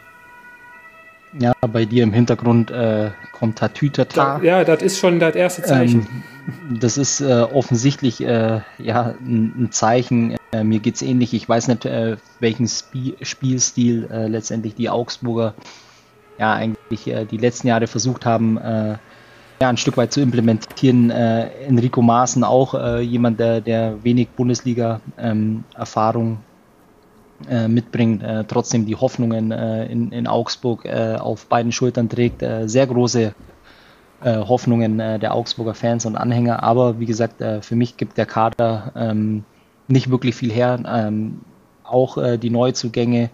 Ja, bei dir im Hintergrund äh, kommt Tatütata. Da, ja, das ist schon das erste Zeichen. Ähm, das ist äh, offensichtlich äh, ja, ein, ein Zeichen. Äh, mir geht es ähnlich. Ich weiß nicht, äh, welchen Sp Spielstil äh, letztendlich die Augsburger ja eigentlich die letzten Jahre versucht haben, ja, ein Stück weit zu implementieren. Enrico Maaßen auch jemand, der, der wenig Bundesliga-Erfahrung ähm, äh, mitbringt, äh, trotzdem die Hoffnungen äh, in, in Augsburg äh, auf beiden Schultern trägt. Äh, sehr große Hoffnungen der Augsburger Fans und Anhänger. Aber wie gesagt, für mich gibt der Kader ähm, nicht wirklich viel her. Ähm, auch die Neuzugänge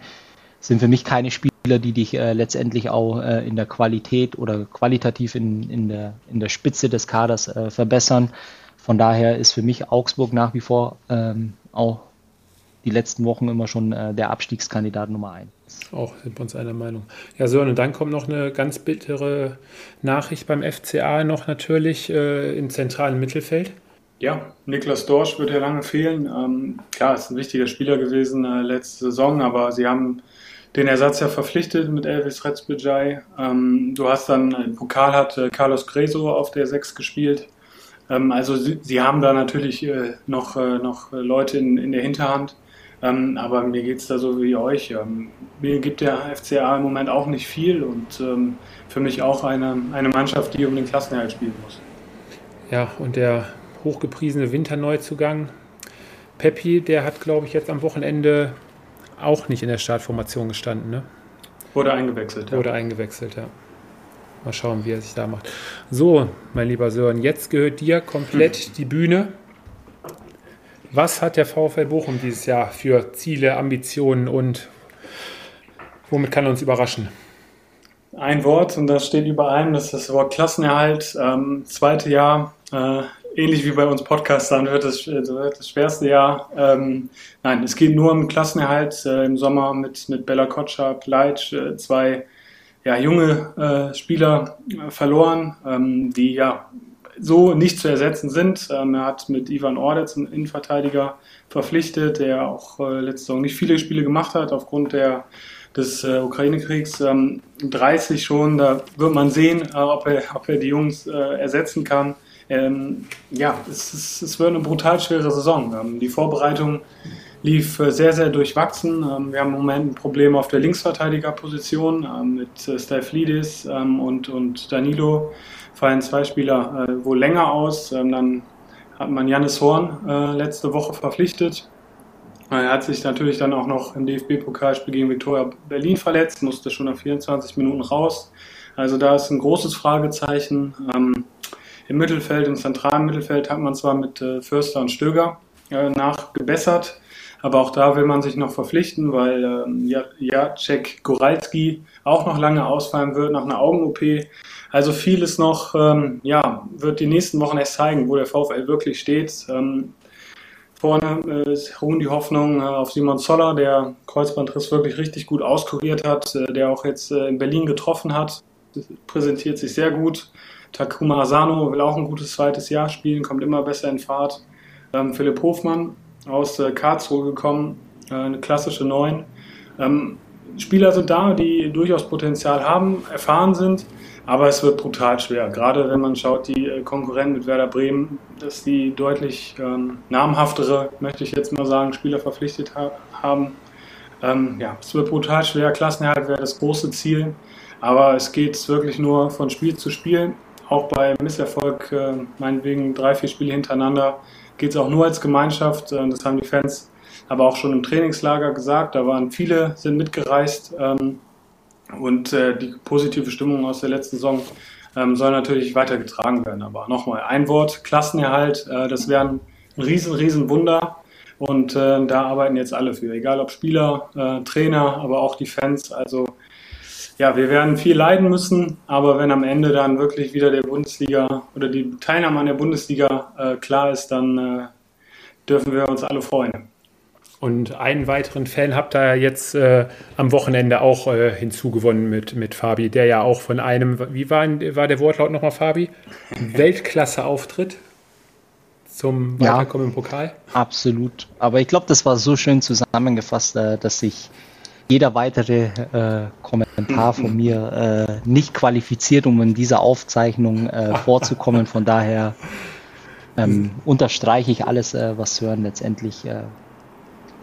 sind für mich keine Spieler, die dich letztendlich auch in der Qualität oder qualitativ in, in, der, in der Spitze des Kaders verbessern. Von daher ist für mich Augsburg nach wie vor ähm, auch die letzten Wochen immer schon äh, der Abstiegskandidat Nummer 1. Auch sind wir uns einer Meinung. Ja, so, und dann kommt noch eine ganz bittere Nachricht beim FCA noch natürlich äh, im zentralen Mittelfeld. Ja, Niklas Dorsch wird ja lange fehlen. Ähm, klar, ist ein wichtiger Spieler gewesen äh, letzte Saison, aber sie haben den Ersatz ja verpflichtet mit Elvis Retzbejai. Ähm, du hast dann, im Pokal hat äh, Carlos Greso auf der 6 gespielt. Ähm, also sie, sie, haben da natürlich äh, noch, äh, noch Leute in, in der Hinterhand. Ähm, aber mir geht es da so wie euch. Ähm, mir gibt der FCA im Moment auch nicht viel und ähm, für mich auch eine, eine Mannschaft, die um den Klassenerhalt spielen muss. Ja, und der hochgepriesene Winterneuzugang Peppi, der hat, glaube ich, jetzt am Wochenende auch nicht in der Startformation gestanden. Ne? Wurde eingewechselt. Ja. Wurde eingewechselt, ja. Mal schauen, wie er sich da macht. So, mein lieber Sören, jetzt gehört dir komplett hm. die Bühne. Was hat der VfL Bochum dieses Jahr für Ziele, Ambitionen und womit kann er uns überraschen? Ein Wort und das steht über allem, das ist das Wort Klassenerhalt. Ähm, zweite Jahr, äh, ähnlich wie bei uns Podcastern, wird das, wird das schwerste Jahr. Ähm, nein, es geht nur um Klassenerhalt äh, im Sommer mit, mit Bella Kotschap, Leitsch, äh, zwei ja, junge äh, Spieler äh, verloren, ähm, die ja so nicht zu ersetzen sind. Ähm, er hat mit Ivan Ordetz einen Innenverteidiger verpflichtet, der auch äh, letzte Saison nicht viele Spiele gemacht hat aufgrund der, des äh, Ukraine-Kriegs. Ähm, 30 schon, da wird man sehen, äh, ob, er, ob er die Jungs äh, ersetzen kann. Ähm, ja, es, es, es, wird eine brutal schwere Saison. Ähm, die Vorbereitung lief äh, sehr, sehr durchwachsen. Ähm, wir haben im Moment ein Problem auf der Linksverteidigerposition ähm, mit äh, Steflidis und, und Danilo fallen zwei Spieler äh, wohl länger aus. Ähm, dann hat man Janis Horn äh, letzte Woche verpflichtet. Er hat sich natürlich dann auch noch im DFB-Pokalspiel gegen Viktoria Berlin verletzt, musste schon nach 24 Minuten raus. Also da ist ein großes Fragezeichen. Ähm, Im Mittelfeld, im zentralen Mittelfeld hat man zwar mit äh, Förster und Stöger äh, nachgebessert, aber auch da will man sich noch verpflichten, weil ähm, Jacek Goralski auch noch lange ausfallen wird nach einer Augen-OP. Also vieles noch, ähm, ja, wird die nächsten Wochen erst zeigen, wo der VfL wirklich steht. Ähm, vorne äh, ruhen die Hoffnungen äh, auf Simon Zoller, der Kreuzbandriss wirklich richtig gut auskuriert hat, äh, der auch jetzt äh, in Berlin getroffen hat, präsentiert sich sehr gut. Takuma Asano will auch ein gutes zweites Jahr spielen, kommt immer besser in Fahrt. Ähm, Philipp Hofmann aus äh, Karlsruhe gekommen, äh, eine klassische Neun. Ähm, Spieler sind da, die durchaus Potenzial haben, erfahren sind, aber es wird brutal schwer. Gerade wenn man schaut, die äh, Konkurrenten mit Werder Bremen, dass die deutlich ähm, namhaftere, möchte ich jetzt mal sagen, Spieler verpflichtet ha haben. Ähm, ja, es wird brutal schwer. Klassenerhalt wäre das große Ziel, aber es geht wirklich nur von Spiel zu Spiel. Auch bei Misserfolg, äh, meinetwegen drei, vier Spiele hintereinander, geht es auch nur als Gemeinschaft. Äh, das haben die Fans aber auch schon im Trainingslager gesagt. Da waren viele, sind mitgereist. Ähm, und äh, die positive Stimmung aus der letzten Saison ähm, soll natürlich weitergetragen werden. Aber nochmal ein Wort, Klassenerhalt, äh, das wäre ein riesen, riesen Wunder. Und äh, da arbeiten jetzt alle für, egal ob Spieler, äh, Trainer, aber auch die Fans. Also ja, wir werden viel leiden müssen, aber wenn am Ende dann wirklich wieder der Bundesliga oder die Teilnahme an der Bundesliga äh, klar ist, dann äh, dürfen wir uns alle freuen. Und einen weiteren Fan habt ihr jetzt äh, am Wochenende auch äh, hinzugewonnen mit, mit Fabi, der ja auch von einem, wie war, war der Wortlaut nochmal, Fabi? [laughs] Weltklasse-Auftritt zum Weiterkommen ja, im Pokal? Absolut. Aber ich glaube, das war so schön zusammengefasst, äh, dass sich jeder weitere äh, Kommentar von mir äh, nicht qualifiziert, um in dieser Aufzeichnung äh, [laughs] vorzukommen. Von daher ähm, unterstreiche ich alles, was Sören letztendlich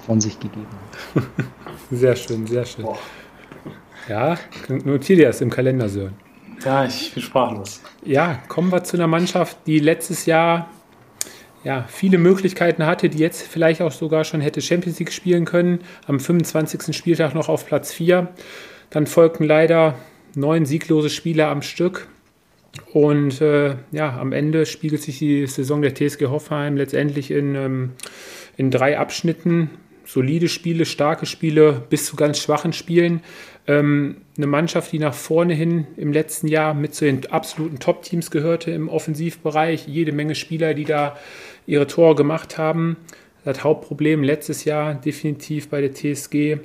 von sich gegeben hat. [laughs] Sehr schön, sehr schön. Boah. Ja, notiere dir das im Kalender, Sören. Ja, ich bin sprachlos. Ja, kommen wir zu einer Mannschaft, die letztes Jahr ja, viele Möglichkeiten hatte, die jetzt vielleicht auch sogar schon hätte Champions League spielen können. Am 25. Spieltag noch auf Platz 4. Dann folgten leider neun sieglose Spiele am Stück. Und äh, ja, am Ende spiegelt sich die Saison der TSG Hoffenheim letztendlich in, ähm, in drei Abschnitten solide Spiele, starke Spiele bis zu ganz schwachen Spielen. Ähm, eine Mannschaft, die nach vorne hin im letzten Jahr mit zu den absoluten Top-Teams gehörte im Offensivbereich. Jede Menge Spieler, die da ihre Tore gemacht haben. Das Hauptproblem letztes Jahr definitiv bei der TSG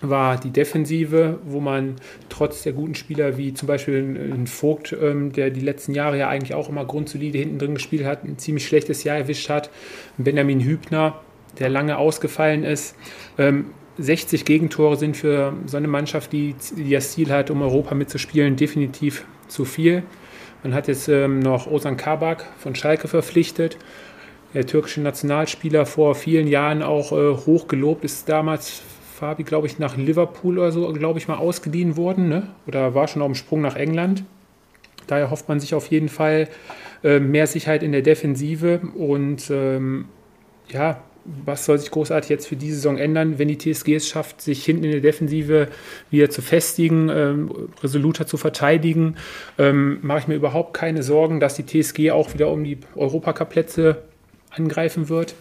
war die Defensive, wo man trotz der guten Spieler wie zum Beispiel ein Vogt, ähm, der die letzten Jahre ja eigentlich auch immer grundsolide hinten drin gespielt hat, ein ziemlich schlechtes Jahr erwischt hat. Benjamin Hübner, der lange ausgefallen ist. Ähm, 60 Gegentore sind für so eine Mannschaft, die, die das Ziel hat, um Europa mitzuspielen, definitiv zu viel. Man hat jetzt ähm, noch Ozan Kabak von Schalke verpflichtet. Der türkische Nationalspieler vor vielen Jahren auch äh, hoch gelobt, ist damals Fabi, glaube ich, nach Liverpool oder so, glaube ich, mal ausgeliehen worden. Ne? Oder war schon auf dem Sprung nach England. Daher hofft man sich auf jeden Fall äh, mehr Sicherheit in der Defensive und ähm, ja, was soll sich großartig jetzt für diese Saison ändern, wenn die TSG es schafft, sich hinten in der Defensive wieder zu festigen, ähm, resoluter zu verteidigen, ähm, mache ich mir überhaupt keine Sorgen, dass die TSG auch wieder um die Europacup-Plätze angreifen wird.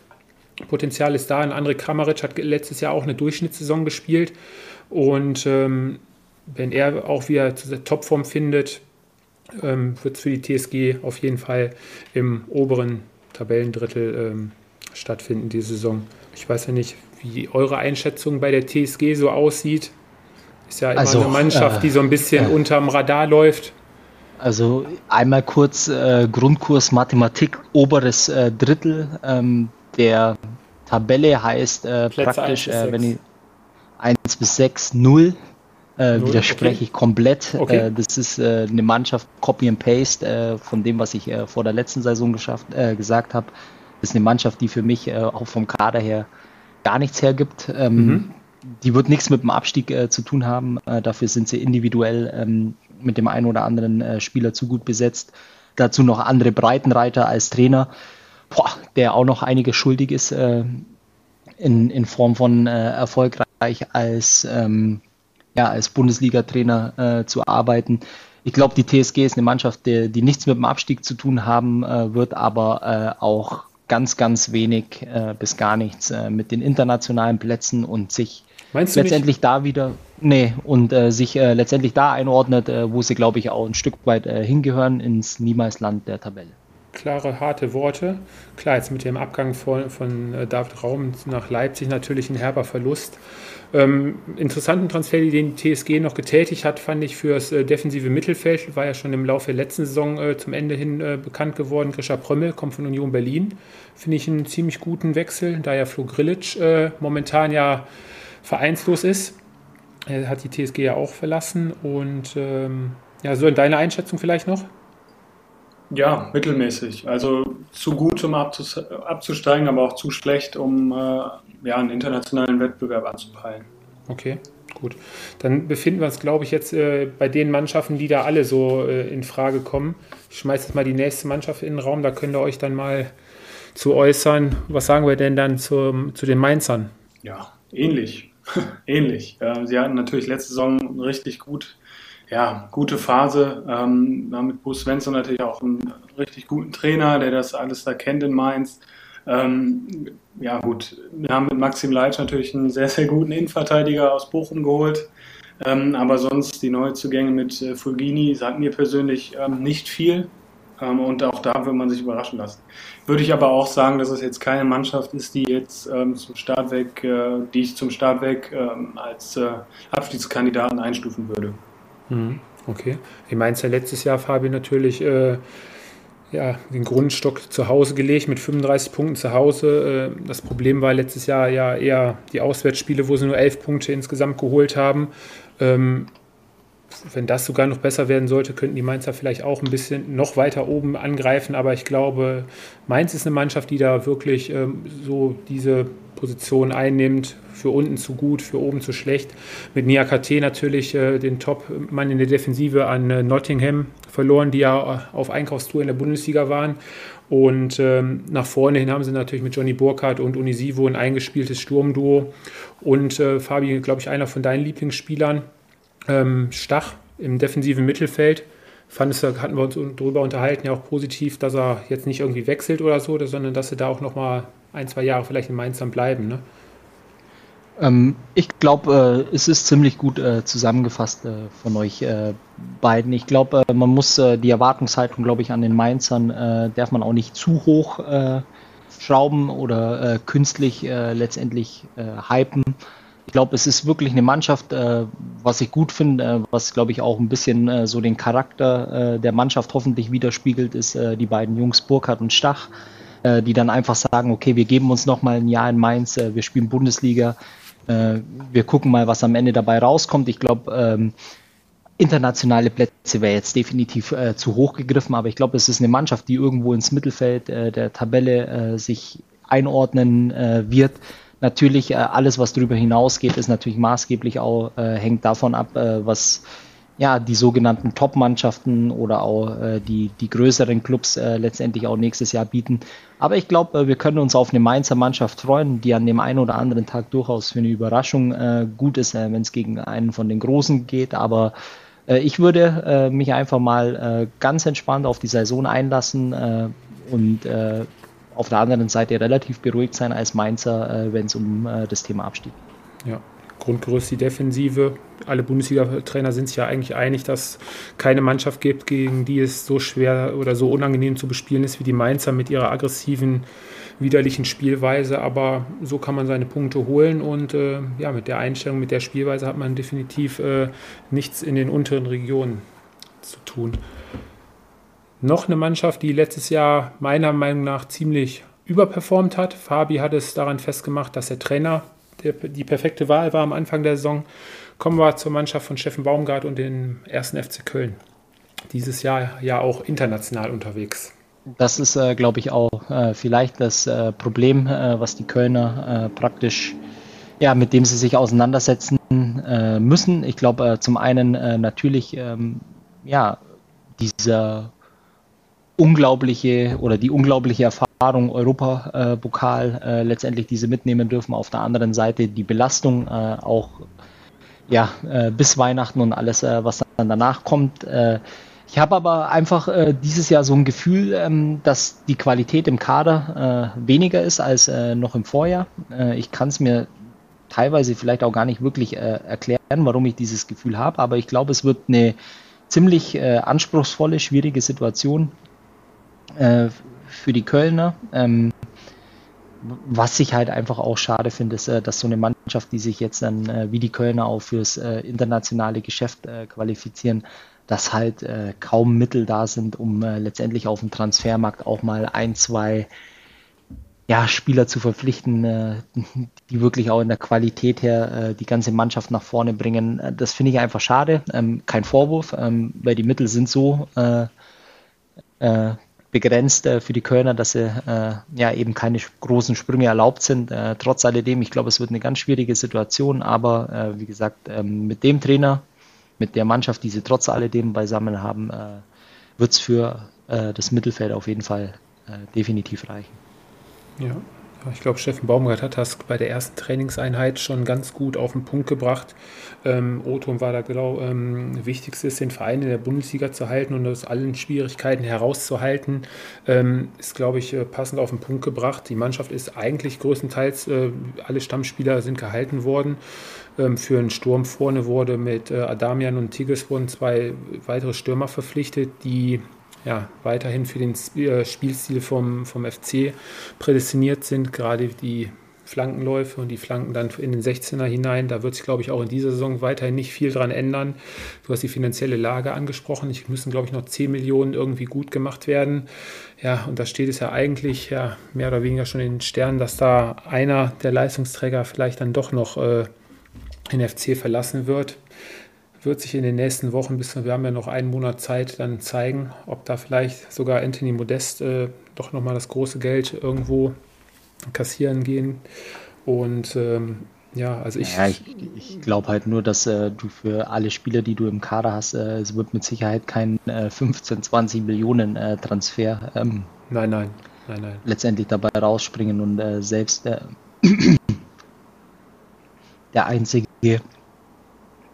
Potenzial ist da. Ein André Kramaric hat letztes Jahr auch eine Durchschnittssaison gespielt und ähm, wenn er auch wieder zur Topform findet, ähm, wird es für die TSG auf jeden Fall im oberen Tabellendrittel ähm, stattfinden diese Saison. Ich weiß ja nicht, wie eure Einschätzung bei der TSG so aussieht. Ist ja immer also, eine Mannschaft, äh, die so ein bisschen äh, unterm Radar läuft. Also einmal kurz äh, Grundkurs Mathematik, oberes äh, Drittel ähm, der Tabelle heißt äh, praktisch, äh, wenn ich 1 bis 6, 0. Äh, widerspreche okay. ich komplett. Okay. Äh, das ist äh, eine Mannschaft Copy and Paste äh, von dem, was ich äh, vor der letzten Saison geschafft, äh, gesagt habe ist eine Mannschaft, die für mich äh, auch vom Kader her gar nichts hergibt. Ähm, mhm. Die wird nichts mit dem Abstieg äh, zu tun haben. Äh, dafür sind sie individuell ähm, mit dem einen oder anderen äh, Spieler zu gut besetzt. Dazu noch andere Breitenreiter als Trainer, boah, der auch noch einiges schuldig ist. Äh, in, in Form von äh, erfolgreich als, ähm, ja, als Bundesliga-Trainer zu arbeiten. Ich glaube, die TSG ist eine Mannschaft, die, die nichts mit dem Abstieg zu tun haben äh, wird, aber äh, auch ganz, ganz wenig äh, bis gar nichts äh, mit den internationalen Plätzen und sich letztendlich nicht? da wieder, nee, und äh, sich äh, letztendlich da einordnet, äh, wo sie, glaube ich, auch ein Stück weit äh, hingehören, ins Niemalsland der Tabelle. Klare, harte Worte. Klar, jetzt mit dem Abgang von, von David Raum nach Leipzig natürlich ein herber Verlust. Ähm, interessanten Transfer, den die TSG noch getätigt hat, fand ich für das äh, defensive Mittelfeld. War ja schon im Laufe der letzten Saison äh, zum Ende hin äh, bekannt geworden. Grisha Prömmel kommt von Union Berlin. Finde ich einen ziemlich guten Wechsel, da ja Flo Grilic äh, momentan ja vereinslos ist. Er hat die TSG ja auch verlassen. Und ähm, ja, so in deiner Einschätzung vielleicht noch? Ja, mittelmäßig. Also zu gut, um abzusteigen, aber auch zu schlecht, um äh, ja, einen internationalen Wettbewerb anzupeilen. Okay, gut. Dann befinden wir uns, glaube ich, jetzt äh, bei den Mannschaften, die da alle so äh, in Frage kommen. Ich schmeiße jetzt mal die nächste Mannschaft in den Raum, da könnt ihr euch dann mal zu äußern. Was sagen wir denn dann zum, zu den Mainzern? Ja, ähnlich. [laughs] ähnlich. sie hatten natürlich letzte Saison richtig gut ja, gute Phase. Ähm, mit Bruce Svensson natürlich auch einen richtig guten Trainer, der das alles da kennt in Mainz. Ähm, ja, gut, wir haben mit Maxim Leitsch natürlich einen sehr, sehr guten Innenverteidiger aus Bochum geholt. Ähm, aber sonst die Neuzugänge mit äh, Fulgini sagen mir persönlich ähm, nicht viel. Ähm, und auch da will man sich überraschen lassen. Würde ich aber auch sagen, dass es jetzt keine Mannschaft ist, die jetzt ähm, zum Start weg, äh, die ich zum Start weg ähm, als äh, Abstiegskandidaten einstufen würde. Mhm. Okay. Ich meine, ja letztes Jahr, Fabi, natürlich äh, ja, den Grundstock zu Hause gelegt mit 35 Punkten zu Hause. Äh, das Problem war letztes Jahr ja eher die Auswärtsspiele, wo sie nur 11 Punkte insgesamt geholt haben. Ähm, wenn das sogar noch besser werden sollte, könnten die Mainzer vielleicht auch ein bisschen noch weiter oben angreifen. Aber ich glaube, Mainz ist eine Mannschaft, die da wirklich ähm, so diese Position einnimmt. Für unten zu gut, für oben zu schlecht. Mit Niakate natürlich äh, den Top-Mann in der Defensive an äh, Nottingham verloren, die ja auf Einkaufstour in der Bundesliga waren. Und ähm, nach vorne hin haben sie natürlich mit Johnny Burkhardt und Unisivo ein eingespieltes Sturmduo. Und äh, Fabi, glaube ich, einer von deinen Lieblingsspielern ähm, Stach im defensiven Mittelfeld. Fandest du, hatten wir uns darüber unterhalten, ja auch positiv, dass er jetzt nicht irgendwie wechselt oder so, sondern dass sie da auch nochmal ein, zwei Jahre vielleicht in Mainz dann bleiben. Ne? Ähm, ich glaube, äh, es ist ziemlich gut äh, zusammengefasst äh, von euch äh, beiden. Ich glaube, äh, man muss äh, die Erwartungshaltung, glaube ich, an den Mainzern, darf man auch nicht zu hoch schrauben oder künstlich letztendlich hypen ich glaube, es ist wirklich eine Mannschaft, was ich gut finde, was glaube ich auch ein bisschen so den Charakter der Mannschaft hoffentlich widerspiegelt, ist die beiden Jungs Burkhardt und Stach, die dann einfach sagen, okay, wir geben uns noch mal ein Jahr in Mainz, wir spielen Bundesliga, wir gucken mal, was am Ende dabei rauskommt. Ich glaube, ähm, internationale Plätze wäre jetzt definitiv zu hoch gegriffen, aber ich glaube, es ist eine Mannschaft, die irgendwo ins Mittelfeld der Tabelle sich einordnen wird Natürlich, äh, alles, was darüber hinausgeht, ist natürlich maßgeblich auch, äh, hängt davon ab, äh, was ja, die sogenannten Top-Mannschaften oder auch äh, die, die größeren Clubs äh, letztendlich auch nächstes Jahr bieten. Aber ich glaube, äh, wir können uns auf eine Mainzer Mannschaft freuen, die an dem einen oder anderen Tag durchaus für eine Überraschung äh, gut ist, äh, wenn es gegen einen von den Großen geht. Aber äh, ich würde mich einfach mal ganz entspannt auf die Saison einlassen und auf der anderen Seite relativ beruhigt sein als Mainzer, wenn es um das Thema Abstieg geht. Ja. Grundgerüst die Defensive. Alle Bundesliga-Trainer sind sich ja eigentlich einig, dass keine Mannschaft gibt, gegen die es so schwer oder so unangenehm zu bespielen ist wie die Mainzer mit ihrer aggressiven, widerlichen Spielweise. Aber so kann man seine Punkte holen und äh, ja, mit der Einstellung, mit der Spielweise hat man definitiv äh, nichts in den unteren Regionen zu tun noch eine Mannschaft, die letztes Jahr meiner Meinung nach ziemlich überperformt hat. Fabi hat es daran festgemacht, dass der Trainer der, die perfekte Wahl war am Anfang der Saison. Kommen wir zur Mannschaft von Steffen Baumgart und dem ersten FC Köln. Dieses Jahr ja auch international unterwegs. Das ist, äh, glaube ich, auch äh, vielleicht das äh, Problem, äh, was die Kölner äh, praktisch, ja, mit dem sie sich auseinandersetzen äh, müssen. Ich glaube, zum einen natürlich, ähm, ja, dieser unglaubliche oder die unglaubliche Erfahrung Erfahrung Europapokal äh, letztendlich diese mitnehmen dürfen. Auf der anderen Seite die Belastung äh, auch ja, äh, bis Weihnachten und alles, äh, was dann danach kommt. Äh, ich habe aber einfach äh, dieses Jahr so ein Gefühl, ähm, dass die Qualität im Kader äh, weniger ist als äh, noch im Vorjahr. Äh, ich kann es mir teilweise vielleicht auch gar nicht wirklich äh, erklären, warum ich dieses Gefühl habe, aber ich glaube, es wird eine ziemlich äh, anspruchsvolle, schwierige Situation äh, für die Kölner. Ähm, was ich halt einfach auch schade finde, ist, äh, dass so eine Mannschaft, die sich jetzt dann äh, wie die Kölner auch fürs äh, internationale Geschäft qualifizieren, dass halt kaum Mittel da sind, um letztendlich auf dem Transfermarkt auch mal ein, zwei ja, Spieler zu verpflichten, [laughs] die wirklich auch in der Qualität her die ganze Mannschaft nach vorne bringen. Das finde ich einfach schade. Ähm, kein Vorwurf, ähm, weil die Mittel sind so begrenzt äh, für die Kölner, dass sie äh, ja eben keine großen Sprünge erlaubt sind. Äh, trotz alledem, ich glaube, es wird eine ganz schwierige Situation, aber äh, wie gesagt, ähm, mit dem Trainer, mit der Mannschaft, die sie trotz alledem beisammen haben, äh, wird es für äh, das Mittelfeld auf jeden Fall definitiv reichen. Ja, ich glaube, Steffen Baumgart hat das bei der ersten Trainingseinheit schon ganz gut auf den Punkt gebracht. Ähm, Oton war da genau ähm, wichtigste ist, den Verein in der Bundesliga zu halten und aus allen Schwierigkeiten herauszuhalten. Ähm, ist, glaube ich, äh, passend auf den Punkt gebracht. Die Mannschaft ist eigentlich größtenteils, äh, alle Stammspieler sind gehalten worden. Ähm, für einen Sturm vorne wurde mit äh, Adamian und Tigges wurden zwei weitere Stürmer verpflichtet, die ja, weiterhin für den äh, Spielstil vom, vom FC prädestiniert sind, gerade die Flankenläufe und die Flanken dann in den 16er hinein. Da wird sich, glaube ich, auch in dieser Saison weiterhin nicht viel dran ändern. Du hast die finanzielle Lage angesprochen. Ich müssen, glaube ich, noch 10 Millionen irgendwie gut gemacht werden. Ja, und da steht es ja eigentlich ja, mehr oder weniger schon in den Sternen, dass da einer der Leistungsträger vielleicht dann doch noch äh, den FC verlassen wird wird sich in den nächsten Wochen, bis wir haben ja noch einen Monat Zeit, dann zeigen, ob da vielleicht sogar Anthony Modest äh, doch nochmal das große Geld irgendwo kassieren gehen. Und ähm, ja, also ich. Ja, ich, ich glaube halt nur, dass äh, du für alle Spieler, die du im Kader hast, äh, es wird mit Sicherheit kein äh, 15, 20 Millionen äh, Transfer. Ähm, nein, nein, nein, nein. Letztendlich dabei rausspringen und äh, selbst äh, [clears throat] der einzige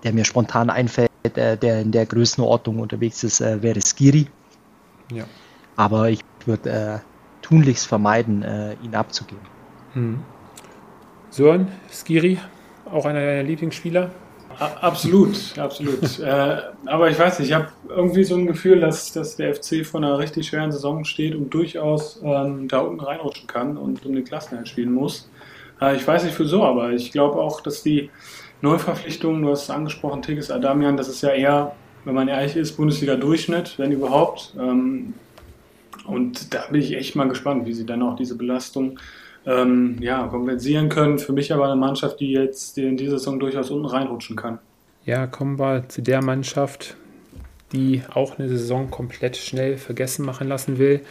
der mir spontan einfällt, äh, der in der Größenordnung unterwegs ist, äh, wäre Skiri. Ja. Aber ich würde äh, tunlichst vermeiden, äh, ihn abzugeben. Hm. Sören, Skiri, auch einer deiner Lieblingsspieler? Absolut, absolut. [laughs] äh, aber ich weiß nicht, ich habe irgendwie so ein Gefühl, dass, dass der FC vor einer richtig schweren Saison steht und durchaus ähm, da unten reinrutschen kann und um den Klassenerhalt spielen muss. Äh, ich weiß nicht für so, aber ich glaube auch, dass die Neuverpflichtungen, du hast es angesprochen, Tigges Adamian, das ist ja eher, wenn man ehrlich ist, Bundesliga-Durchschnitt, wenn überhaupt. Ähm, und da bin ich echt mal gespannt, wie sie dann auch diese Belastung ähm, ja, kompensieren können. Für mich aber eine Mannschaft, die jetzt in dieser Saison durchaus unten reinrutschen kann. Ja, kommen wir zu der Mannschaft, die auch eine Saison komplett schnell vergessen machen lassen will.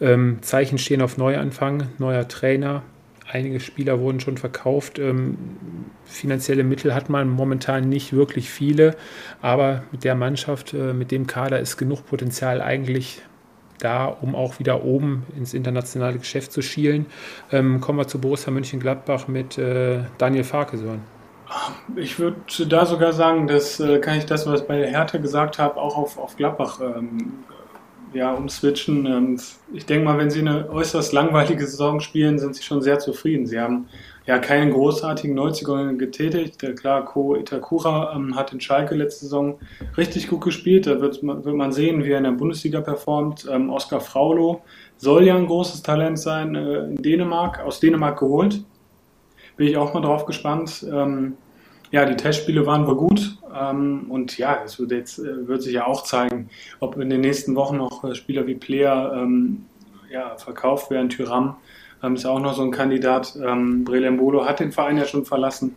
Ähm, Zeichen stehen auf Neuanfang, neuer Trainer, einige Spieler wurden schon verkauft. Ähm, finanzielle Mittel hat man momentan nicht wirklich viele, aber mit der Mannschaft, äh, mit dem Kader ist genug Potenzial eigentlich da, um auch wieder oben ins internationale Geschäft zu schielen. Ähm, kommen wir zu Borussia Mönchengladbach mit äh, Daniel Farkesorn. Ich würde da sogar sagen, dass äh, kann ich das, was ich bei der Hertha gesagt habe, auch auf, auf Gladbach ähm, ja, umswitchen. Ähm, ich denke mal, wenn sie eine äußerst langweilige Saison spielen, sind sie schon sehr zufrieden. Sie haben ja keinen großartigen Neuzugänge getätigt. Klar, Ko Itakura ähm, hat in Schalke letzte Saison richtig gut gespielt. Da wird, wird man sehen, wie er in der Bundesliga performt. Ähm, Oskar Fraulo soll ja ein großes Talent sein äh, in Dänemark, aus Dänemark geholt. Bin ich auch mal drauf gespannt. Ja, die Testspiele waren wohl gut. Ähm, und ja, es wird jetzt äh, wird sich ja auch zeigen, ob in den nächsten Wochen noch äh, Spieler wie Player ähm, ja, verkauft werden. Tyram ähm, ist auch noch so ein Kandidat. Ähm, Brelembolo hat den Verein ja schon verlassen.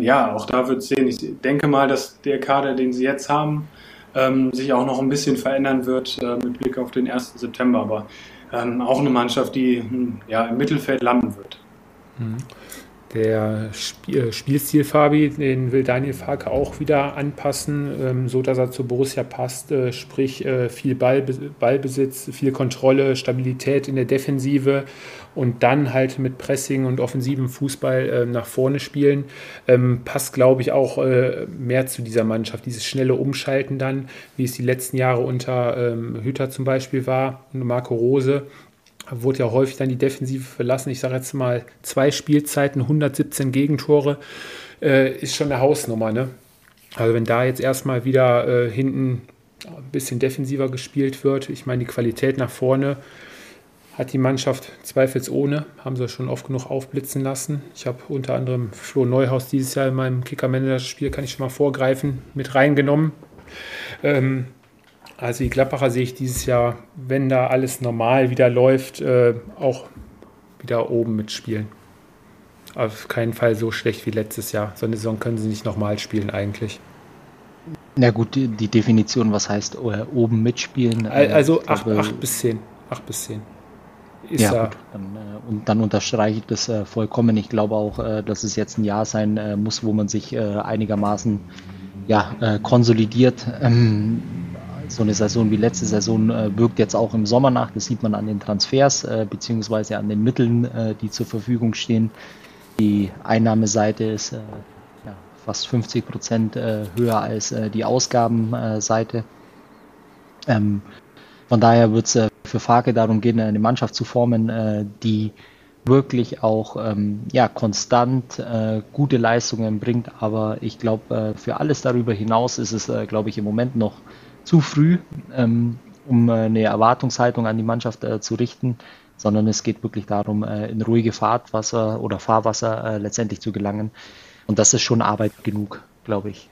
Ja, auch da wird es sehen. Ich denke mal, dass der Kader, den sie jetzt haben, sich auch noch ein bisschen verändern wird äh, mit Blick auf den 1. September. Aber auch eine Mannschaft, die hm, ja, im Mittelfeld landen wird. Mhm Der Spiel, Spielstil Fabi, den will Daniel Farke auch wieder anpassen, ähm, so dass er zu Borussia passt. Äh, sprich, äh, viel Ball, Ballbesitz, viel Kontrolle, Stabilität in der Defensive und dann halt mit Pressing und offensivem Fußball äh, nach vorne spielen. Ähm, passt, glaube ich, auch äh, mehr zu dieser Mannschaft. Dieses schnelle Umschalten dann, wie es die letzten Jahre unter ähm, Hütter zum Beispiel war und Marco Rose wurde ja häufig dann die Defensive verlassen. Ich sage jetzt mal zwei Spielzeiten, 117 Gegentore, äh, ist schon eine Hausnummer. Ne? Also wenn da jetzt erstmal wieder äh, hinten ein bisschen defensiver gespielt wird, ich meine die Qualität nach vorne hat die Mannschaft zweifelsohne, haben sie schon oft genug aufblitzen lassen. Ich habe unter anderem Flo Neuhaus dieses Jahr in meinem Kicker-Manager-Spiel, kann ich schon mal vorgreifen, mit reingenommen. Ähm, also die Gladbacher sehe ich dieses Jahr, wenn da alles normal wieder läuft, äh, auch wieder oben mitspielen. Auf keinen Fall so schlecht wie letztes Jahr. So eine Saison können sie nicht nochmal spielen eigentlich. Na gut, die, die Definition, was heißt äh, oben mitspielen? Äh, also 8 bis 10. 8 bis 10. Ist ja, ja dann, äh, und dann unterstreiche ich das äh, vollkommen. Ich glaube auch, äh, dass es jetzt ein Jahr sein muss, wo man sich einigermaßen ja, konsolidiert. Ähm, so eine Saison wie letzte Saison äh, wirkt jetzt auch im Sommer nach. Das sieht man an den Transfers äh, beziehungsweise an den Mitteln, äh, die zur Verfügung stehen. Die Einnahmeseite ist äh, ja, fast 50 Prozent äh, höher als äh, die Ausgabenseite. Ähm, von daher wird es für Farke darum gehen, eine Mannschaft zu formen, die wirklich auch ähm, ja, konstant äh, gute Leistungen bringt. Aber ich glaube, äh, für alles darüber hinaus ist es, äh, glaube ich, im Moment noch zu früh, ähm, um äh, eine Erwartungshaltung an die Mannschaft äh, zu richten, sondern es geht wirklich darum, äh, in ruhige Fahrtwasser oder Fahrwasser äh, letztendlich zu gelangen. Und das ist schon Arbeit genug, glaube ich.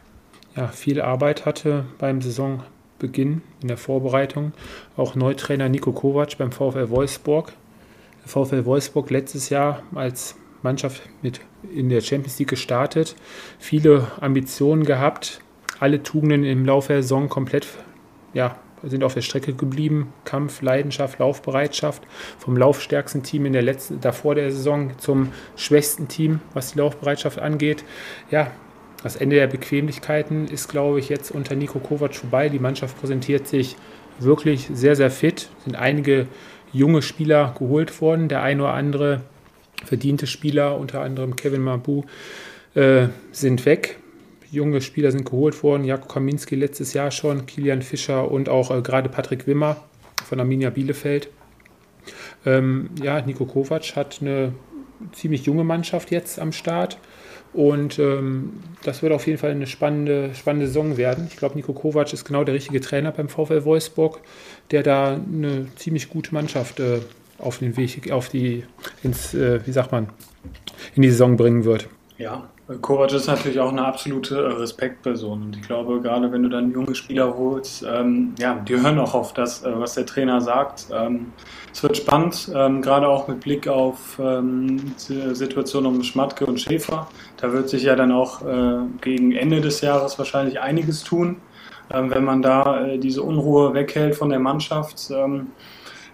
Ja, viel Arbeit hatte beim Saisonbeginn in der Vorbereitung auch Neutrainer Nico Kovac beim VfL Wolfsburg. Der VfL Wolfsburg letztes Jahr als Mannschaft mit in der Champions League gestartet, viele Ambitionen gehabt, alle Tugenden im Laufe der Saison komplett ja, sind auf der Strecke geblieben. Kampf, Leidenschaft, Laufbereitschaft. Vom laufstärksten Team in der letzten, davor der Saison zum schwächsten Team, was die Laufbereitschaft angeht. Ja, das Ende der Bequemlichkeiten ist, glaube ich, jetzt unter Nico Kovac vorbei. Die Mannschaft präsentiert sich wirklich sehr, sehr fit. Es sind einige junge Spieler geholt worden. Der ein oder andere verdiente Spieler, unter anderem Kevin Mabu, äh, sind weg junge Spieler sind geholt worden. Jakob Kaminski letztes Jahr schon, Kilian Fischer und auch äh, gerade Patrick Wimmer von Arminia Bielefeld. Ähm, ja, Nico Kovac hat eine ziemlich junge Mannschaft jetzt am Start. Und ähm, das wird auf jeden Fall eine spannende, spannende Saison werden. Ich glaube, Nico Kovac ist genau der richtige Trainer beim VfL Wolfsburg, der da eine ziemlich gute Mannschaft äh, auf den Weg, auf die, ins, äh, wie sagt man, in die Saison bringen wird. Ja, Kovac ist natürlich auch eine absolute äh, Respektperson. Und ich glaube, gerade wenn du dann junge Spieler holst, ähm, ja, die hören auch auf das, äh, was der Trainer sagt. Ähm, es wird spannend, ähm, gerade auch mit Blick auf ähm, die Situation um Schmatke und Schäfer. Da wird sich ja dann auch äh, gegen Ende des Jahres wahrscheinlich einiges tun, ähm, wenn man da äh, diese Unruhe weghält von der Mannschaft ähm,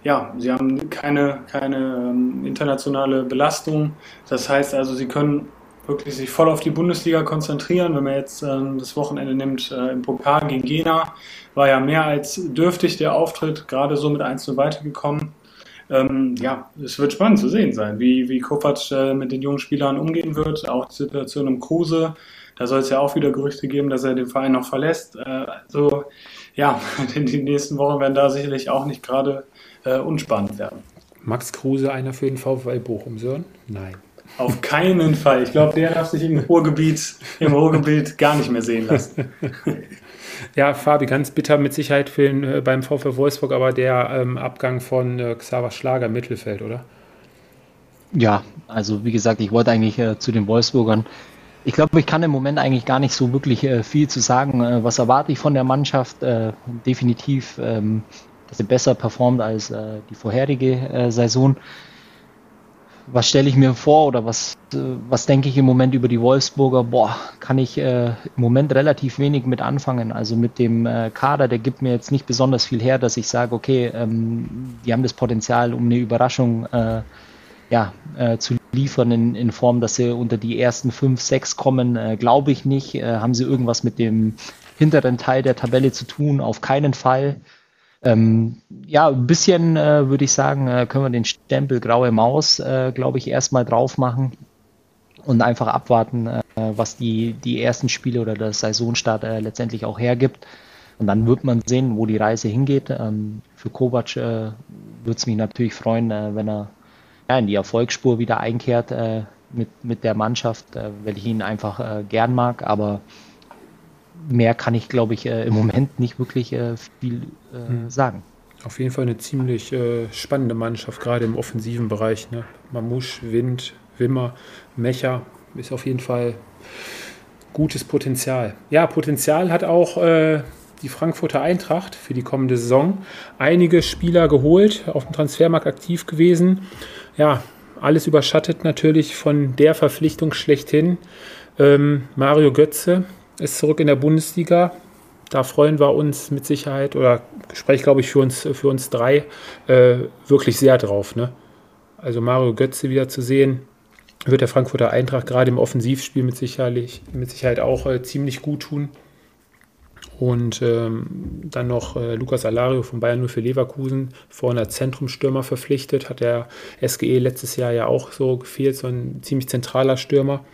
ja, sie haben keine, keine ähm, internationale Belastung. Das heißt also, sie können wirklich sich voll auf die Bundesliga konzentrieren. Wenn man jetzt äh, das Wochenende nimmt äh, im Pokal gegen Jena, war ja mehr als dürftig der Auftritt, gerade so mit 1 weitergekommen. Ähm, ja, es wird spannend zu sehen sein, wie, wie Kovac äh, mit den jungen Spielern umgehen wird. Auch die Situation im Kruse, da soll es ja auch wieder Gerüchte geben, dass er den Verein noch verlässt. Äh, also ja, [laughs] die nächsten Wochen werden da sicherlich auch nicht gerade äh, unspannend werden. Max Kruse einer für den VfL Bochum, Sören? Nein. Auf keinen Fall. Ich glaube, der darf sich im Ruhrgebiet, im Ruhrgebiet gar nicht mehr sehen lassen. Ja, Fabi, ganz bitter mit Sicherheit für den, äh, beim VfL Wolfsburg, aber der ähm, Abgang von äh, Xaver Schlager im Mittelfeld, oder? Ja, also wie gesagt, ich wollte eigentlich äh, zu den Wolfsburgern. Ich glaube, ich kann im Moment eigentlich gar nicht so wirklich äh, viel zu sagen. Äh, was erwarte ich von der Mannschaft? Äh, definitiv, ähm, dass sie besser performt als die vorherige Saison was stelle ich mir vor oder was, äh, was denke ich im Moment über die Wolfsburger? Boah, kann ich äh, im Moment relativ wenig mit anfangen. Also mit dem äh, Kader, der gibt mir jetzt nicht besonders viel her, dass ich sage, okay, ähm, die haben das Potenzial, um eine Überraschung äh, ja, äh, zu liefern in, in Form, dass sie unter die ersten fünf, sechs kommen, äh, glaube ich nicht. Haben sie irgendwas mit dem hinteren Teil der Tabelle zu tun? Auf keinen Fall. Ähm, ja, ein bisschen äh, würde ich sagen, äh, können wir den Stempel graue Maus, äh, glaube ich, erstmal drauf machen und einfach abwarten, äh, was die, die ersten Spiele oder der Saisonstart äh, letztendlich auch hergibt. Und dann wird man sehen, wo die Reise hingeht. Ähm, für Kovac äh, würde es mich natürlich freuen, wenn er ja, in die Erfolgsspur wieder einkehrt mit, mit der Mannschaft, weil ich ihn einfach gern mag. Aber mehr kann ich, glaube ich, äh, im Moment nicht wirklich äh, viel äh, hm. sagen. Auf jeden Fall eine ziemlich äh, spannende Mannschaft, gerade im offensiven Bereich. Ne? Mamusch, Wind, Wimmer, Mecher ist auf jeden Fall gutes Potenzial. Ja, Potenzial hat auch äh, die Frankfurter Eintracht für die kommende Saison. Einige Spieler geholt, auf dem Transfermarkt aktiv gewesen. Ja, alles überschattet natürlich von der Verpflichtung schlechthin. Ähm, Mario Götze, ist zurück in der Bundesliga. Da freuen wir uns mit Sicherheit, oder spreche glaube ich für uns, für uns drei, äh, wirklich sehr drauf. Ne? Also Mario Götze wieder zu sehen, wird der Frankfurter Eintracht gerade im Offensivspiel mit, sicherlich, mit Sicherheit auch äh, ziemlich gut tun. Und ähm, dann noch äh, Lukas Alario von Bayern nur für Leverkusen, vorne als Zentrumstürmer verpflichtet, hat der SGE letztes Jahr ja auch so gefehlt, so ein ziemlich zentraler Stürmer.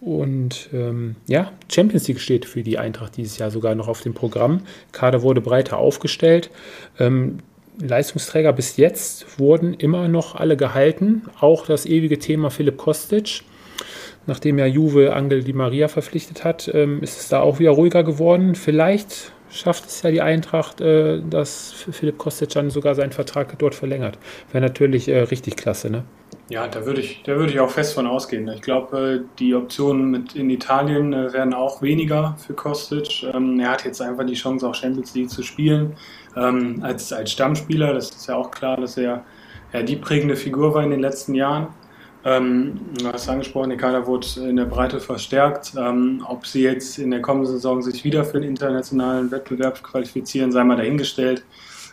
Und ähm, ja, Champions League steht für die Eintracht dieses Jahr sogar noch auf dem Programm. Kader wurde breiter aufgestellt. Ähm, Leistungsträger bis jetzt wurden immer noch alle gehalten. Auch das ewige Thema Philipp Kostic. Nachdem ja Juve Angel Di Maria verpflichtet hat, ähm, ist es da auch wieder ruhiger geworden. Vielleicht schafft es ja die Eintracht, äh, dass Philipp Kostic dann sogar seinen Vertrag dort verlängert. Wäre natürlich äh, richtig klasse, ne? Ja, da würde ich, da würde ich auch fest von ausgehen. Ich glaube, äh, die Optionen mit in Italien äh, werden auch weniger für Kostic. Ähm, er hat jetzt einfach die Chance, auch Champions League zu spielen. Ähm, als, als Stammspieler, das ist ja auch klar, dass er, er die prägende Figur war in den letzten Jahren. Ähm, du hast angesprochen, der Kader wurde in der Breite verstärkt. Ob sie jetzt in der kommenden Saison sich wieder für den internationalen Wettbewerb qualifizieren, sei mal dahingestellt.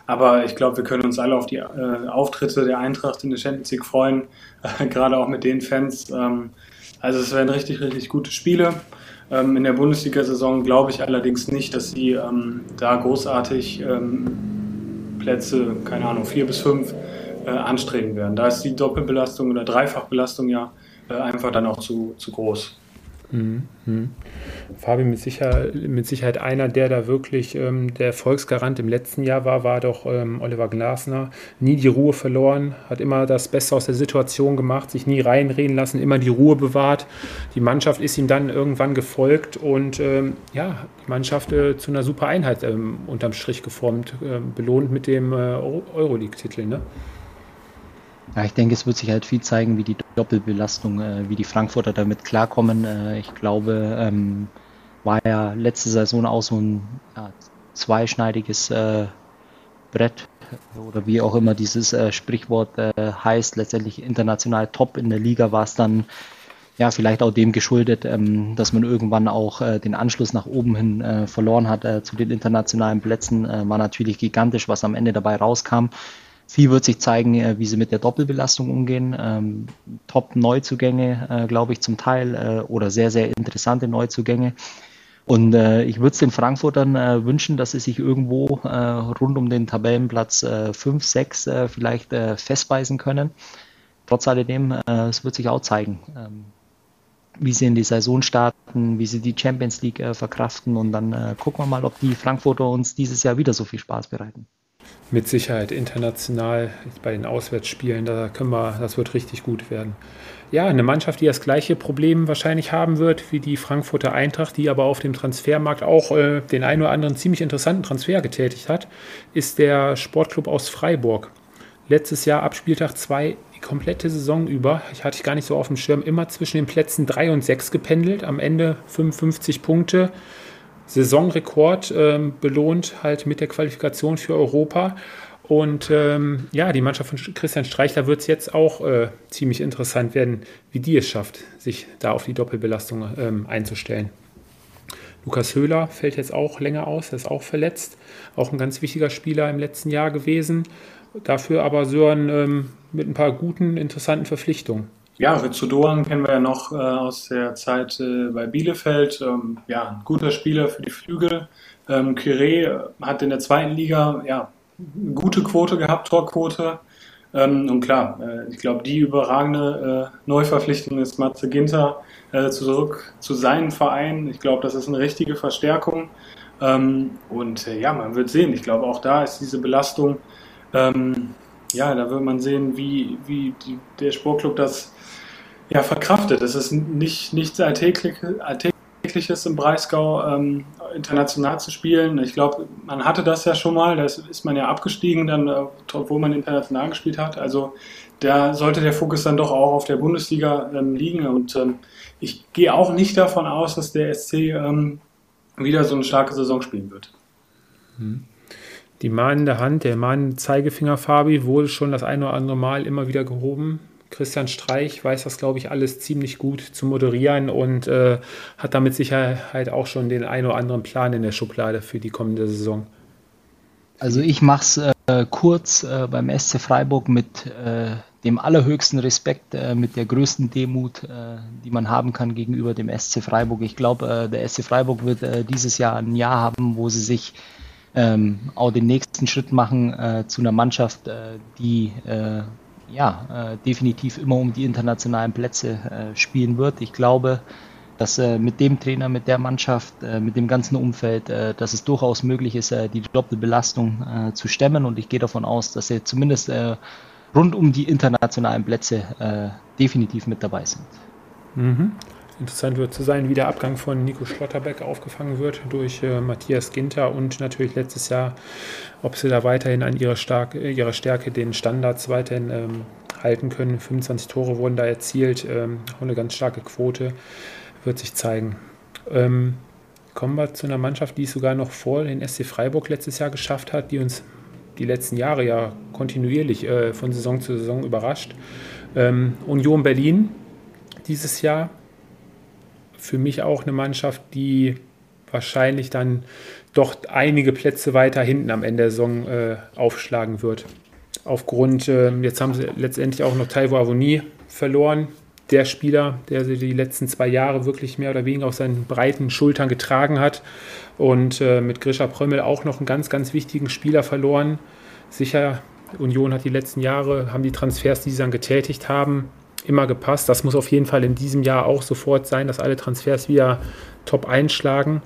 Aber ich glaube, wir können uns alle auf die äh, Auftritte der Eintracht in der Champions League freuen, [laughs] gerade auch mit den Fans. Ähm, also es werden richtig, richtig gute Spiele. Ähm, in der Bundesliga-Saison glaube ich allerdings nicht, dass sie ähm, da großartig ähm, Plätze, keine Ahnung, vier bis fünf äh, anstreben werden. Da ist die Doppelbelastung oder Dreifachbelastung ja äh, einfach dann auch zu, zu groß. Mhm. Mhm. Fabi mit, sicher, mit Sicherheit einer, der da wirklich ähm, der Erfolgsgarant im letzten Jahr war, war doch ähm, Oliver Glasner. Nie die Ruhe verloren, hat immer das Beste aus der Situation gemacht, sich nie reinreden lassen, immer die Ruhe bewahrt. Die Mannschaft ist ihm dann irgendwann gefolgt und ähm, ja, die Mannschaft äh, zu einer super Einheit ähm, unterm Strich geformt, äh, belohnt mit dem äh, Euroleague-Titel. Ne? Ja, ich denke, es wird sich halt viel zeigen, wie die Doppelbelastung, äh, wie die Frankfurter damit klarkommen. Äh, ich glaube, ähm, war ja letzte Saison auch so ein ja, zweischneidiges äh, Brett oder wie auch immer dieses äh, Sprichwort äh, heißt. Letztendlich international top in der Liga war es dann ja vielleicht auch dem geschuldet, ähm, dass man irgendwann auch äh, den Anschluss nach oben hin verloren hat zu den internationalen Plätzen. war natürlich gigantisch, was am Ende dabei rauskam. Viel wird sich zeigen, äh, wie sie mit der Doppelbelastung umgehen. Ähm, Top-Neuzugänge, äh, glaube ich, zum Teil äh, oder sehr, sehr interessante Neuzugänge. Und äh, ich würde es den Frankfurtern äh, wünschen, dass sie sich irgendwo äh, rund um den Tabellenplatz äh, 5, 6 äh, vielleicht festbeißen können. Trotz alledem, es wird sich auch zeigen, ähm, wie sie in die Saison starten, wie sie die Champions League verkraften. Und dann gucken wir mal, ob die Frankfurter uns dieses Jahr wieder so viel Spaß bereiten mit Sicherheit international bei den Auswärtsspielen. Da können wir, das wird richtig gut werden. Ja, eine Mannschaft, die das gleiche Problem wahrscheinlich haben wird wie die Frankfurter Eintracht, die aber auf dem Transfermarkt auch äh, den einen oder anderen ziemlich interessanten Transfer getätigt hat, ist der Sportclub aus Freiburg. Letztes Jahr ab Spieltag 2 die komplette Saison über, ich hatte ich gar nicht so auf dem Schirm, immer zwischen den Plätzen 3 und 6 gependelt, am Ende 55 Punkte. Saisonrekord ähm, belohnt, halt mit der Qualifikation für Europa. Und ähm, ja, die Mannschaft von Christian Streichler wird es jetzt auch äh, ziemlich interessant werden, wie die es schafft, sich da auf die Doppelbelastung ähm, einzustellen. Lukas Höhler fällt jetzt auch länger aus, er ist auch verletzt, auch ein ganz wichtiger Spieler im letzten Jahr gewesen. dafür aber Sören ähm, mit ein paar guten, interessanten Verpflichtungen. Ja, Rizzo Doan kennen wir ja noch äh, aus der Zeit äh, bei Bielefeld. Ähm, ja, ein guter Spieler für die Flügel. Ähm, Kire hat in der zweiten Liga ja, gute Quote gehabt, Torquote. Ähm, und klar, äh, ich glaube, die überragende äh, Neuverpflichtung ist Matze Ginter äh, zurück zu seinem Verein. Ich glaube, das ist eine richtige Verstärkung. Ähm, und äh, ja, man wird sehen. Ich glaube, auch da ist diese Belastung, ähm, ja, da wird man sehen, wie, wie die, der Sportclub das ja, verkraftet. Es ist nicht, nichts Alltägliches, im Breisgau, ähm, international zu spielen. Ich glaube, man hatte das ja schon mal, da ist man ja abgestiegen, dann, äh, obwohl man international gespielt hat. Also da sollte der Fokus dann doch auch auf der Bundesliga ähm, liegen. Und ähm, ich gehe auch nicht davon aus, dass der SC ähm, wieder so eine starke Saison spielen wird. Hm. Die mahnende Hand, der mahnende Zeigefinger Fabi wurde schon das eine oder andere Mal immer wieder gehoben. Christian Streich weiß das, glaube ich, alles ziemlich gut zu moderieren und äh, hat damit Sicherheit auch schon den einen oder anderen Plan in der Schublade für die kommende Saison. Also ich mache es äh, kurz äh, beim SC Freiburg mit äh, dem allerhöchsten Respekt, äh, mit der größten Demut, äh, die man haben kann gegenüber dem SC Freiburg. Ich glaube, der SC Freiburg wird dieses Jahr ein Jahr haben, wo sie sich ähm, auch den nächsten Schritt machen zu einer Mannschaft, die ja, äh, definitiv immer um die internationalen Plätze äh, spielen wird. Ich glaube, dass äh, mit dem Trainer, mit der Mannschaft, äh, mit dem ganzen Umfeld, äh, dass es durchaus möglich ist, äh, die Doppelbelastung zu stemmen. Und ich gehe davon aus, dass sie zumindest rund um die internationalen Plätze definitiv mit dabei sind. Mhm. Interessant wird zu sein, wie der Abgang von Nico Schlotterbeck aufgefangen wird durch äh, Matthias Ginter und natürlich letztes Jahr, ob sie da weiterhin an ihrer, Stark, ihrer Stärke den Standards weiterhin ähm, halten können. 25 Tore wurden da erzielt, ähm, auch eine ganz starke Quote, wird sich zeigen. Ähm, kommen wir zu einer Mannschaft, die es sogar noch vor den SC Freiburg letztes Jahr geschafft hat, die uns die letzten Jahre ja kontinuierlich äh, von Saison zu Saison überrascht. Ähm, Union Berlin dieses Jahr für mich auch eine Mannschaft, die wahrscheinlich dann doch einige Plätze weiter hinten am Ende der Saison äh, aufschlagen wird. Aufgrund, äh, jetzt haben sie letztendlich auch noch Taiwo Avoni verloren. Der Spieler, der sie die letzten zwei Jahre wirklich mehr oder weniger auf seinen breiten Schultern getragen hat. Und äh, mit Grisha Prömmel auch noch einen ganz, ganz wichtigen Spieler verloren. Sicher, Union hat die letzten Jahre, haben die Transfers, die sie dann getätigt haben, immer gepasst. Das muss auf jeden Fall in diesem Jahr auch sofort sein, dass alle Transfers wieder top einschlagen.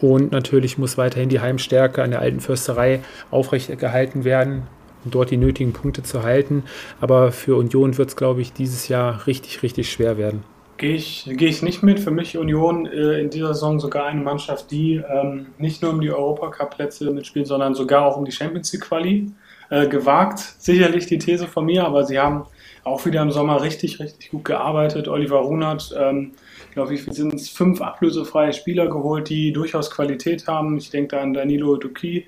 Und natürlich muss weiterhin die Heimstärke an der alten Försterei aufrechterhalten werden, um dort die nötigen Punkte zu halten. Aber für Union wird es, glaube ich, dieses Jahr richtig, richtig schwer werden. Gehe ich, gehe ich nicht mit. Für mich Union äh, in dieser Saison sogar eine Mannschaft, die ähm, nicht nur um die Europacup-Plätze mitspielt, sondern sogar auch um die Champions League-Quali. Äh, gewagt, sicherlich die These von mir, aber sie haben auch wieder im Sommer richtig, richtig gut gearbeitet. Oliver Runert, ähm, ich glaube, viel sind es? Fünf ablösefreie Spieler geholt, die durchaus Qualität haben. Ich denke da an Danilo Duki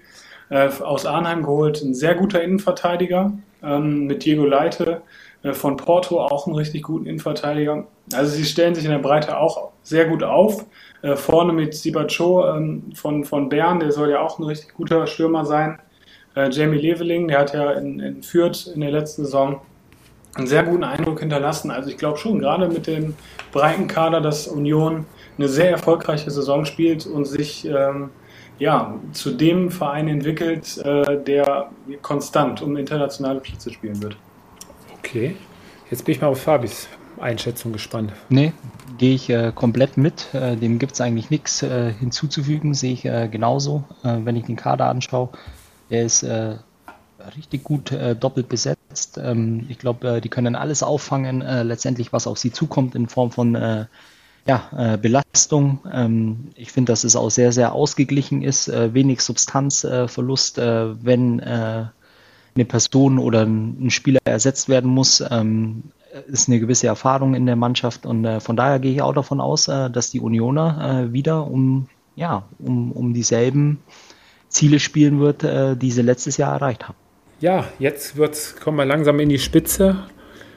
äh, aus Arnheim geholt, ein sehr guter Innenverteidiger ähm, mit Diego Leite äh, von Porto, auch einen richtig guten Innenverteidiger. Also sie stellen sich in der Breite auch sehr gut auf. Äh, vorne mit Sibacho ähm, von, von Bern, der soll ja auch ein richtig guter Stürmer sein. Äh, Jamie Leveling, der hat ja in, in Fürth in der letzten Saison einen sehr guten Eindruck hinterlassen. Also ich glaube schon, gerade mit dem breiten Kader, dass Union eine sehr erfolgreiche Saison spielt und sich ähm, ja, zu dem Verein entwickelt, äh, der konstant um internationale Plätze spielen wird. Okay, jetzt bin ich mal auf Fabis Einschätzung gespannt. Nee, gehe ich äh, komplett mit. Äh, dem gibt es eigentlich nichts äh, hinzuzufügen, sehe ich äh, genauso, äh, wenn ich den Kader anschaue. Er ist richtig gut äh, doppelt besetzt. Ähm, ich glaube, äh, die können alles auffangen, äh, letztendlich was auf sie zukommt in Form von äh, ja, äh, Belastung. Ähm, ich finde, dass es auch sehr, sehr ausgeglichen ist, äh, wenig Substanzverlust, wenn eine Person oder ein Spieler ersetzt werden muss. Ähm, ist eine gewisse Erfahrung in der Mannschaft und von daher gehe ich auch davon aus, dass die Unioner wieder um, ja, um, um dieselben Ziele spielen wird, die sie letztes Jahr erreicht haben ja, jetzt wird's, kommen wir langsam in die Spitze.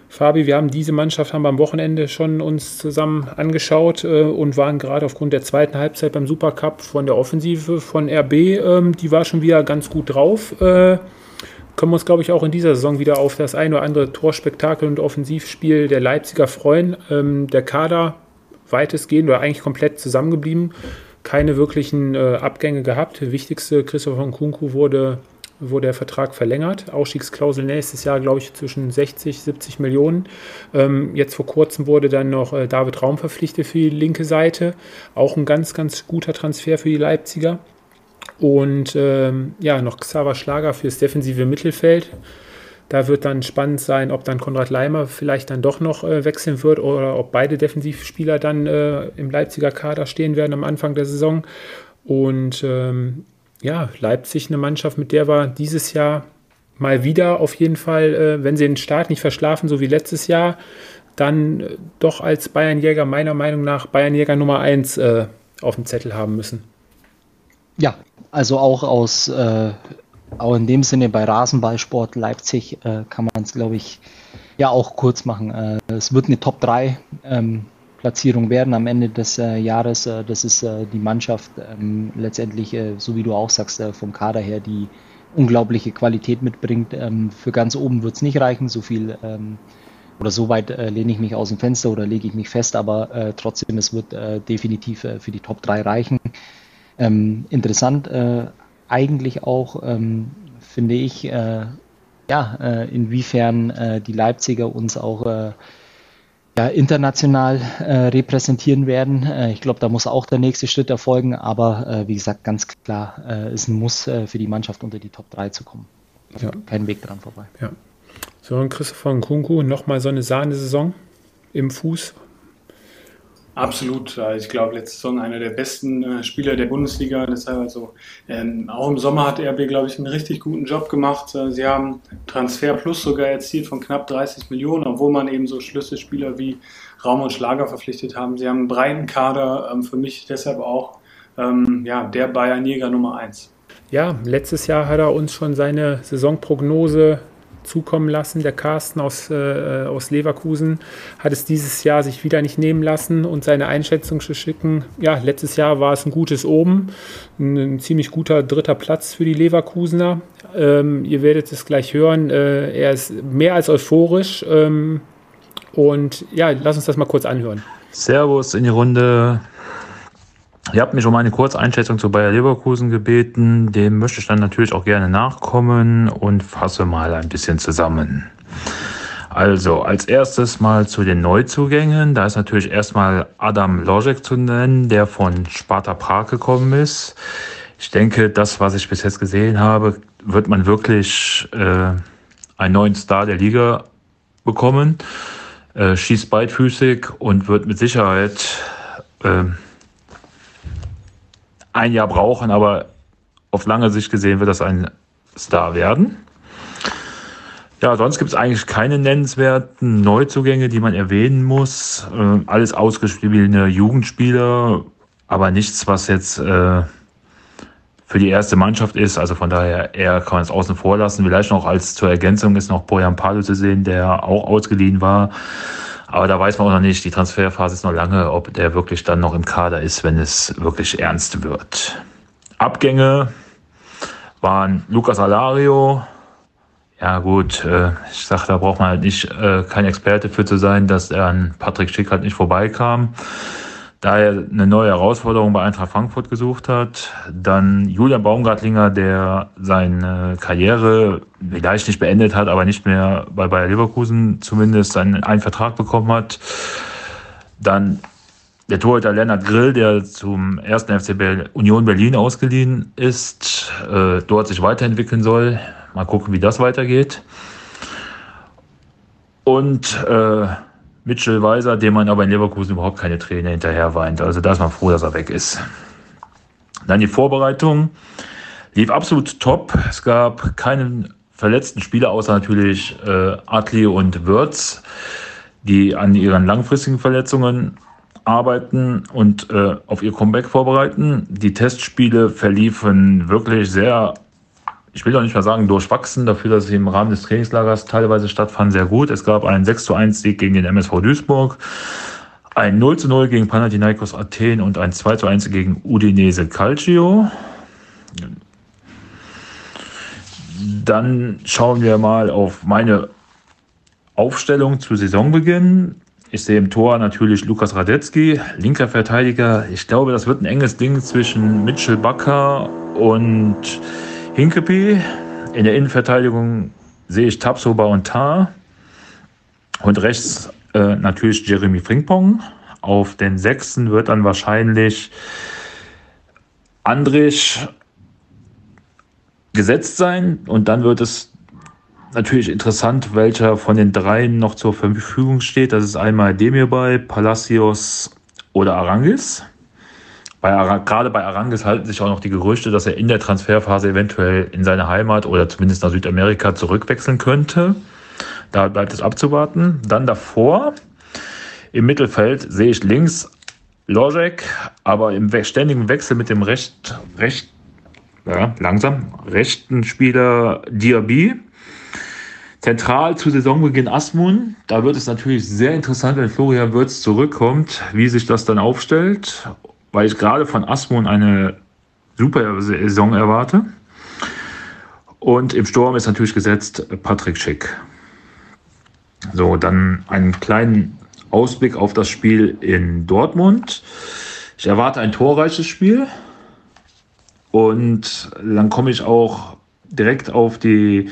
Fabi, wir haben diese Mannschaft haben am Wochenende schon uns zusammen angeschaut äh, und waren gerade aufgrund der zweiten Halbzeit beim Supercup von der Offensive von RB, ähm, die war schon wieder ganz gut drauf. Äh, können wir uns, glaube ich, auch in dieser Saison wieder auf das ein oder andere Torspektakel und Offensivspiel der Leipziger freuen. Ähm, der Kader weitestgehend oder eigentlich komplett zusammengeblieben. Keine wirklichen äh, Abgänge gehabt. Wichtigste, Christopher Nkunku, wurde, wurde der Vertrag verlängert. Ausstiegsklausel nächstes Jahr, glaube ich, zwischen 60, 70 Millionen. Ähm, jetzt vor kurzem wurde dann noch äh, David Raum verpflichtet für die linke Seite. Auch ein ganz, ganz guter Transfer für die Leipziger. Und ähm, ja, noch Xaver Schlager fürs defensive Mittelfeld. Da wird dann spannend sein, ob dann Konrad Leimer vielleicht dann doch noch äh, wechseln wird oder ob beide Defensivspieler dann äh, im Leipziger Kader stehen werden am Anfang der Saison. Und ähm, ja, Leipzig eine Mannschaft, mit der wir dieses Jahr mal wieder auf jeden Fall, äh, wenn sie den Start nicht verschlafen, so wie letztes Jahr, dann äh, doch als Bayernjäger meiner Meinung nach Bayernjäger Nummer 1 äh, auf dem Zettel haben müssen. Ja, also auch aus, äh, auch in dem Sinne bei Rasenballsport Leipzig äh, kann man es, glaube ich, ja auch kurz machen. Äh, es wird eine Top 3 ähm, Platzierung werden am Ende des äh, Jahres. Äh, das ist äh, die Mannschaft ähm, letztendlich, so wie du auch sagst, vom Kader her, die unglaubliche Qualität mitbringt. Ähm, für ganz oben wird es nicht reichen, so viel ähm, oder so weit äh, lehne ich mich aus dem Fenster oder lege ich mich fest, aber äh, trotzdem, es wird äh, definitiv äh, für die Top 3 reichen. Ähm, interessant äh, eigentlich auch, ähm, finde ich, äh, ja, äh, inwiefern äh, die Leipziger uns auch äh, ja, international äh, repräsentieren werden. ich glaube, da muss auch der nächste Schritt erfolgen, aber wie gesagt, ganz klar, ist ein Muss für die Mannschaft unter die Top 3 zu kommen. Also ja. Kein Weg dran vorbei. Ja. So, und Christopher Nkunku, nochmal so eine Sahnesaison im Fuß Absolut. Ich glaube, letzte Saison einer der besten äh, Spieler der Bundesliga. Deshalb also ähm, auch im Sommer hat RB, glaube ich, einen richtig guten Job gemacht. Äh, sie haben Transfer Plus sogar erzielt von knapp 30 Millionen, obwohl man eben so Schlüsselspieler wie Raum und Schlager verpflichtet haben. Sie haben einen breiten Kader. Ähm, für mich deshalb auch ähm, ja, der Bayern-Jäger Nummer 1. Ja, letztes Jahr hat er uns schon seine Saisonprognose zukommen lassen. Der Carsten aus, äh, aus Leverkusen hat es dieses Jahr sich wieder nicht nehmen lassen und seine Einschätzung zu schicken. Ja, letztes Jahr war es ein gutes Oben, ein, ein ziemlich guter dritter Platz für die Leverkusener. Ähm, ihr werdet es gleich hören. Äh, er ist mehr als euphorisch. Ähm, und ja, lass uns das mal kurz anhören. Servus in die Runde. Ihr habt mich um eine Kurzeinschätzung zu Bayer Leverkusen gebeten. Dem möchte ich dann natürlich auch gerne nachkommen und fasse mal ein bisschen zusammen. Also, als erstes mal zu den Neuzugängen. Da ist natürlich erstmal Adam Lojek zu nennen, der von Sparta Prag gekommen ist. Ich denke, das, was ich bis jetzt gesehen habe, wird man wirklich äh, einen neuen Star der Liga bekommen. Äh, schießt beidfüßig und wird mit Sicherheit äh, ein Jahr brauchen, aber auf lange Sicht gesehen wird das ein Star werden. Ja, sonst gibt es eigentlich keine nennenswerten Neuzugänge, die man erwähnen muss. Äh, alles ausgespielene Jugendspieler, aber nichts, was jetzt äh, für die erste Mannschaft ist. Also von daher eher kann man es außen vor lassen. Vielleicht noch als zur Ergänzung ist noch Bojan Palo zu sehen, der auch ausgeliehen war. Aber da weiß man auch noch nicht, die Transferphase ist noch lange, ob der wirklich dann noch im Kader ist, wenn es wirklich ernst wird. Abgänge waren Lucas Alario. Ja gut, äh, ich sag, da braucht man halt nicht äh, kein Experte für zu sein, dass er an Patrick Schick halt nicht vorbeikam da er eine neue Herausforderung bei Eintracht Frankfurt gesucht hat. Dann Julian Baumgartlinger, der seine Karriere vielleicht nicht beendet hat, aber nicht mehr bei Bayer Leverkusen zumindest einen, einen Vertrag bekommen hat. Dann der Torhüter Lennart Grill, der zum ersten FC Union Berlin ausgeliehen ist, äh, dort sich weiterentwickeln soll. Mal gucken, wie das weitergeht. Und äh, Mitchell Weiser, dem man aber in Leverkusen überhaupt keine Träne hinterher weint. Also da ist man froh, dass er weg ist. Dann die Vorbereitung lief absolut top. Es gab keinen verletzten Spieler, außer natürlich äh, Atli und Würz, die an ihren langfristigen Verletzungen arbeiten und äh, auf ihr Comeback vorbereiten. Die Testspiele verliefen wirklich sehr ich will doch nicht mal sagen durchwachsen, dafür, dass sie im Rahmen des Trainingslagers teilweise stattfanden, sehr gut. Es gab einen 6 zu 1 Sieg gegen den MSV Duisburg, ein 0 zu 0 gegen Panathinaikos Athen und ein 2 zu 1 gegen Udinese Calcio. dann schauen wir mal auf meine Aufstellung zu Saisonbeginn. Ich sehe im Tor natürlich Lukas Radetzky, linker Verteidiger. Ich glaube, das wird ein enges Ding zwischen Mitchell Bakker und Hinkepie. In der Innenverteidigung sehe ich Tapsoba und Tar. Und rechts äh, natürlich Jeremy Frimpong. Auf den sechsten wird dann wahrscheinlich Andrich gesetzt sein. Und dann wird es natürlich interessant, welcher von den dreien noch zur Verfügung steht. Das ist einmal Demirbay, Palacios oder Arangis. Bei gerade bei Arangis halten sich auch noch die Gerüchte, dass er in der Transferphase eventuell in seine Heimat oder zumindest nach Südamerika zurückwechseln könnte. Da bleibt es abzuwarten. Dann davor im Mittelfeld sehe ich links Lojek, aber im ständigen Wechsel mit dem recht, recht ja, langsam rechten Spieler Diaby Zentral zu Saisonbeginn Asmun. Da wird es natürlich sehr interessant, wenn Florian Würz zurückkommt, wie sich das dann aufstellt, weil ich gerade von Asmun eine super Saison erwarte. Und im Sturm ist natürlich gesetzt Patrick Schick. So, dann einen kleinen Ausblick auf das Spiel in Dortmund. Ich erwarte ein torreiches Spiel. Und dann komme ich auch direkt auf die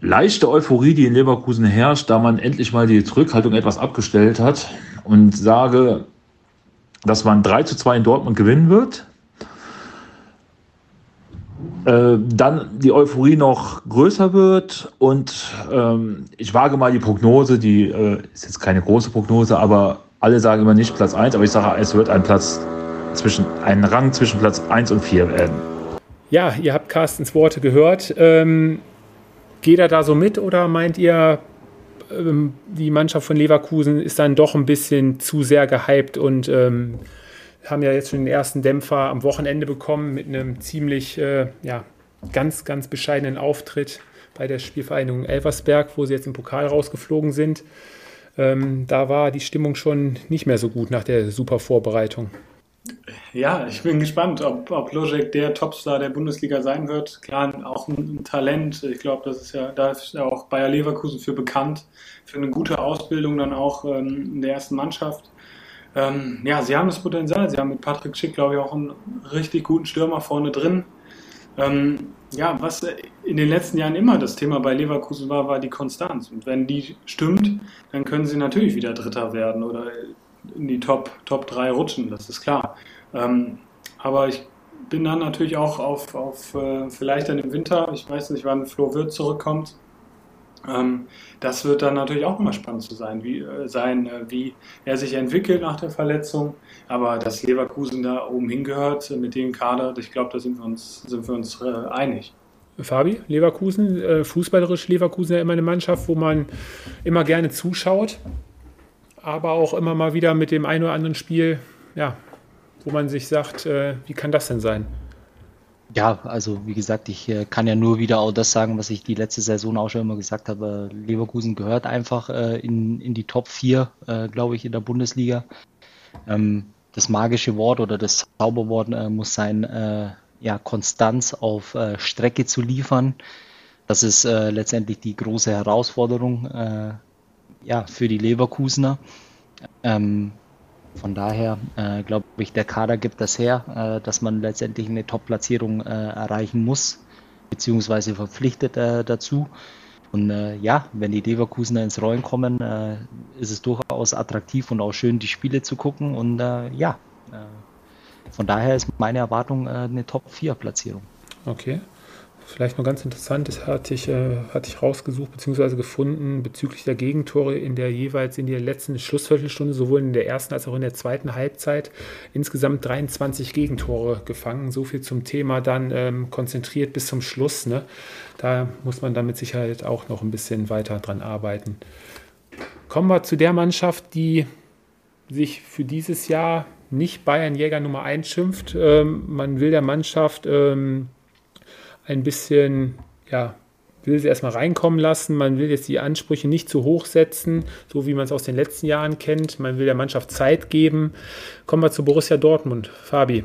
leichte Euphorie, die in Leverkusen herrscht, da man endlich mal die Zurückhaltung etwas abgestellt hat und sage, dass man 3 zu 2 in Dortmund gewinnen wird. Äh, dann die Euphorie noch größer wird und ähm, ich wage mal die Prognose, die äh, ist jetzt keine große Prognose, aber alle sagen immer nicht Platz 1, aber ich sage, es wird ein Platz zwischen, ein Rang zwischen Platz 1 und 4 werden. Ja, ihr habt Carstens Worte gehört. Ähm, Geht er da so mit oder meint ihr, ähm, die Mannschaft von Leverkusen ist dann doch ein bisschen zu sehr gehypt und ähm, haben ja jetzt schon den ersten Dämpfer am Wochenende bekommen mit einem ziemlich, äh, ja, ganz, ganz bescheidenen Auftritt bei der Spielvereinigung Elversberg, wo sie jetzt im Pokal rausgeflogen sind. Ähm, da war die Stimmung schon nicht mehr so gut nach der super Vorbereitung. Ja, ich bin gespannt, ob, ob Logic der Topstar der Bundesliga sein wird. Klar, auch ein, ein Talent. Ich glaube, das ist ja, da ist ja auch Bayer Leverkusen für bekannt, für eine gute Ausbildung dann auch ähm, in der ersten Mannschaft. Ähm, ja, sie haben das Potenzial. Sie haben mit Patrick Schick, glaube ich, auch einen richtig guten Stürmer vorne drin. Ähm, ja, was in den letzten Jahren immer das Thema bei Leverkusen war, war die Konstanz. Und wenn die stimmt, dann können sie natürlich wieder Dritter werden oder in die Top, Top 3 rutschen, das ist klar. Ähm, aber ich bin dann natürlich auch auf, auf äh, vielleicht dann im Winter, ich weiß nicht, wann Flo Wirth zurückkommt. Ähm, das wird dann natürlich auch immer spannend zu sein, wie, äh, sein, äh, wie er sich entwickelt nach der Verletzung. Aber dass Leverkusen da oben hingehört mit dem Kader, ich glaube, da sind wir uns, sind wir uns äh, einig. Fabi, Leverkusen, äh, fußballerisch Leverkusen ja immer eine Mannschaft, wo man immer gerne zuschaut aber auch immer mal wieder mit dem einen oder anderen Spiel, ja, wo man sich sagt, äh, wie kann das denn sein? Ja, also wie gesagt, ich äh, kann ja nur wieder auch das sagen, was ich die letzte Saison auch schon immer gesagt habe. Leverkusen gehört einfach äh, in, in die Top 4, äh, glaube ich, in der Bundesliga. Ähm, das magische Wort oder das Zauberwort äh, muss sein, äh, ja, Konstanz auf Strecke zu liefern. Das ist letztendlich die große Herausforderung ja, für die Leverkusener. Ähm, von daher äh, glaube ich, der Kader gibt das her, äh, dass man letztendlich eine Top-Platzierung äh, erreichen muss, beziehungsweise verpflichtet äh, dazu. Und äh, ja, wenn die Leverkusener ins Rollen kommen, äh, ist es durchaus attraktiv und auch schön, die Spiele zu gucken. Und ja, von daher ist meine Erwartung eine Top-4-Platzierung. Okay. Vielleicht noch ganz interessant, das hatte ich, äh, hatte ich rausgesucht bzw. gefunden bezüglich der Gegentore in der jeweils in der letzten Schlussviertelstunde, sowohl in der ersten als auch in der zweiten Halbzeit. Insgesamt 23 Gegentore gefangen. So viel zum Thema dann ähm, konzentriert bis zum Schluss. Ne? Da muss man dann mit Sicherheit auch noch ein bisschen weiter dran arbeiten. Kommen wir zu der Mannschaft, die sich für dieses Jahr nicht Bayern Jäger Nummer 1 schimpft. Ähm, man will der Mannschaft ähm, ein bisschen, ja, will sie erstmal reinkommen lassen. Man will jetzt die Ansprüche nicht zu hoch setzen, so wie man es aus den letzten Jahren kennt. Man will der Mannschaft Zeit geben. Kommen wir zu Borussia Dortmund. Fabi,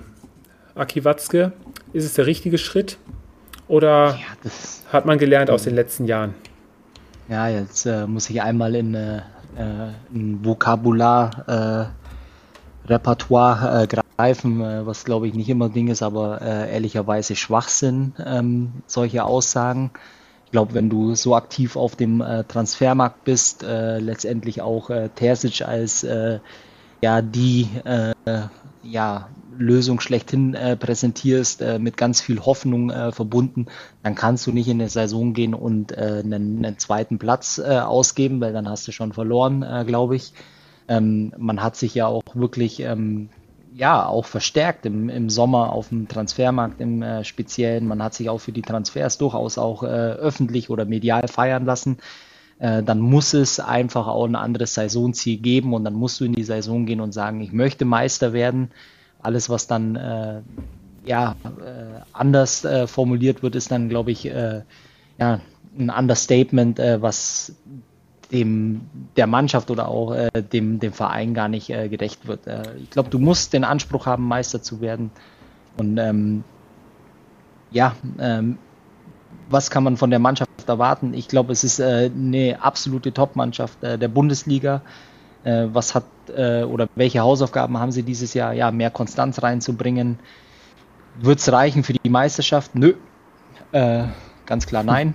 Aki Watzke, ist es der richtige Schritt? Oder ja, hat man gelernt aus den letzten Jahren? Ja, jetzt äh, muss ich einmal in äh, ein Vokabular äh, Repertoire äh, greifen, äh, was glaube ich nicht immer Ding ist, aber ehrlicherweise Schwachsinn, ähm, solche Aussagen. Ich glaube, wenn du so aktiv auf dem Transfermarkt bist, letztendlich auch Terzic als ja die ja, Lösung schlechthin äh, präsentierst, äh, mit ganz viel Hoffnung äh, verbunden, dann kannst du nicht in eine Saison gehen und äh, einen, einen, zweiten Platz äh, ausgeben, weil dann hast du schon verloren, äh, glaube ich. Ähm, man hat sich ja auch wirklich ähm, ja auch verstärkt im, im Sommer auf dem Transfermarkt im äh, Speziellen. Man hat sich auch für die Transfers durchaus auch äh, öffentlich oder medial feiern lassen. Äh, dann muss es einfach auch ein anderes Saisonziel geben und dann musst du in die Saison gehen und sagen, ich möchte Meister werden. Alles, was dann äh, ja, äh, anders äh, formuliert wird, ist dann, glaube ich, ja, ein Understatement, was dem der Mannschaft oder auch dem, dem Verein gar nicht gerecht wird. ich glaube, du musst den Anspruch haben, Meister zu werden. Und ähm, ja, ähm, was kann man von der Mannschaft erwarten? Ich glaube, es ist äh, eine absolute Top-Mannschaft äh, der Bundesliga. Äh, was hat äh, oder welche Hausaufgaben haben sie dieses Jahr? Ja, mehr Konstanz reinzubringen. Wird es reichen für die Meisterschaft? Nö. Äh, ganz klar nein.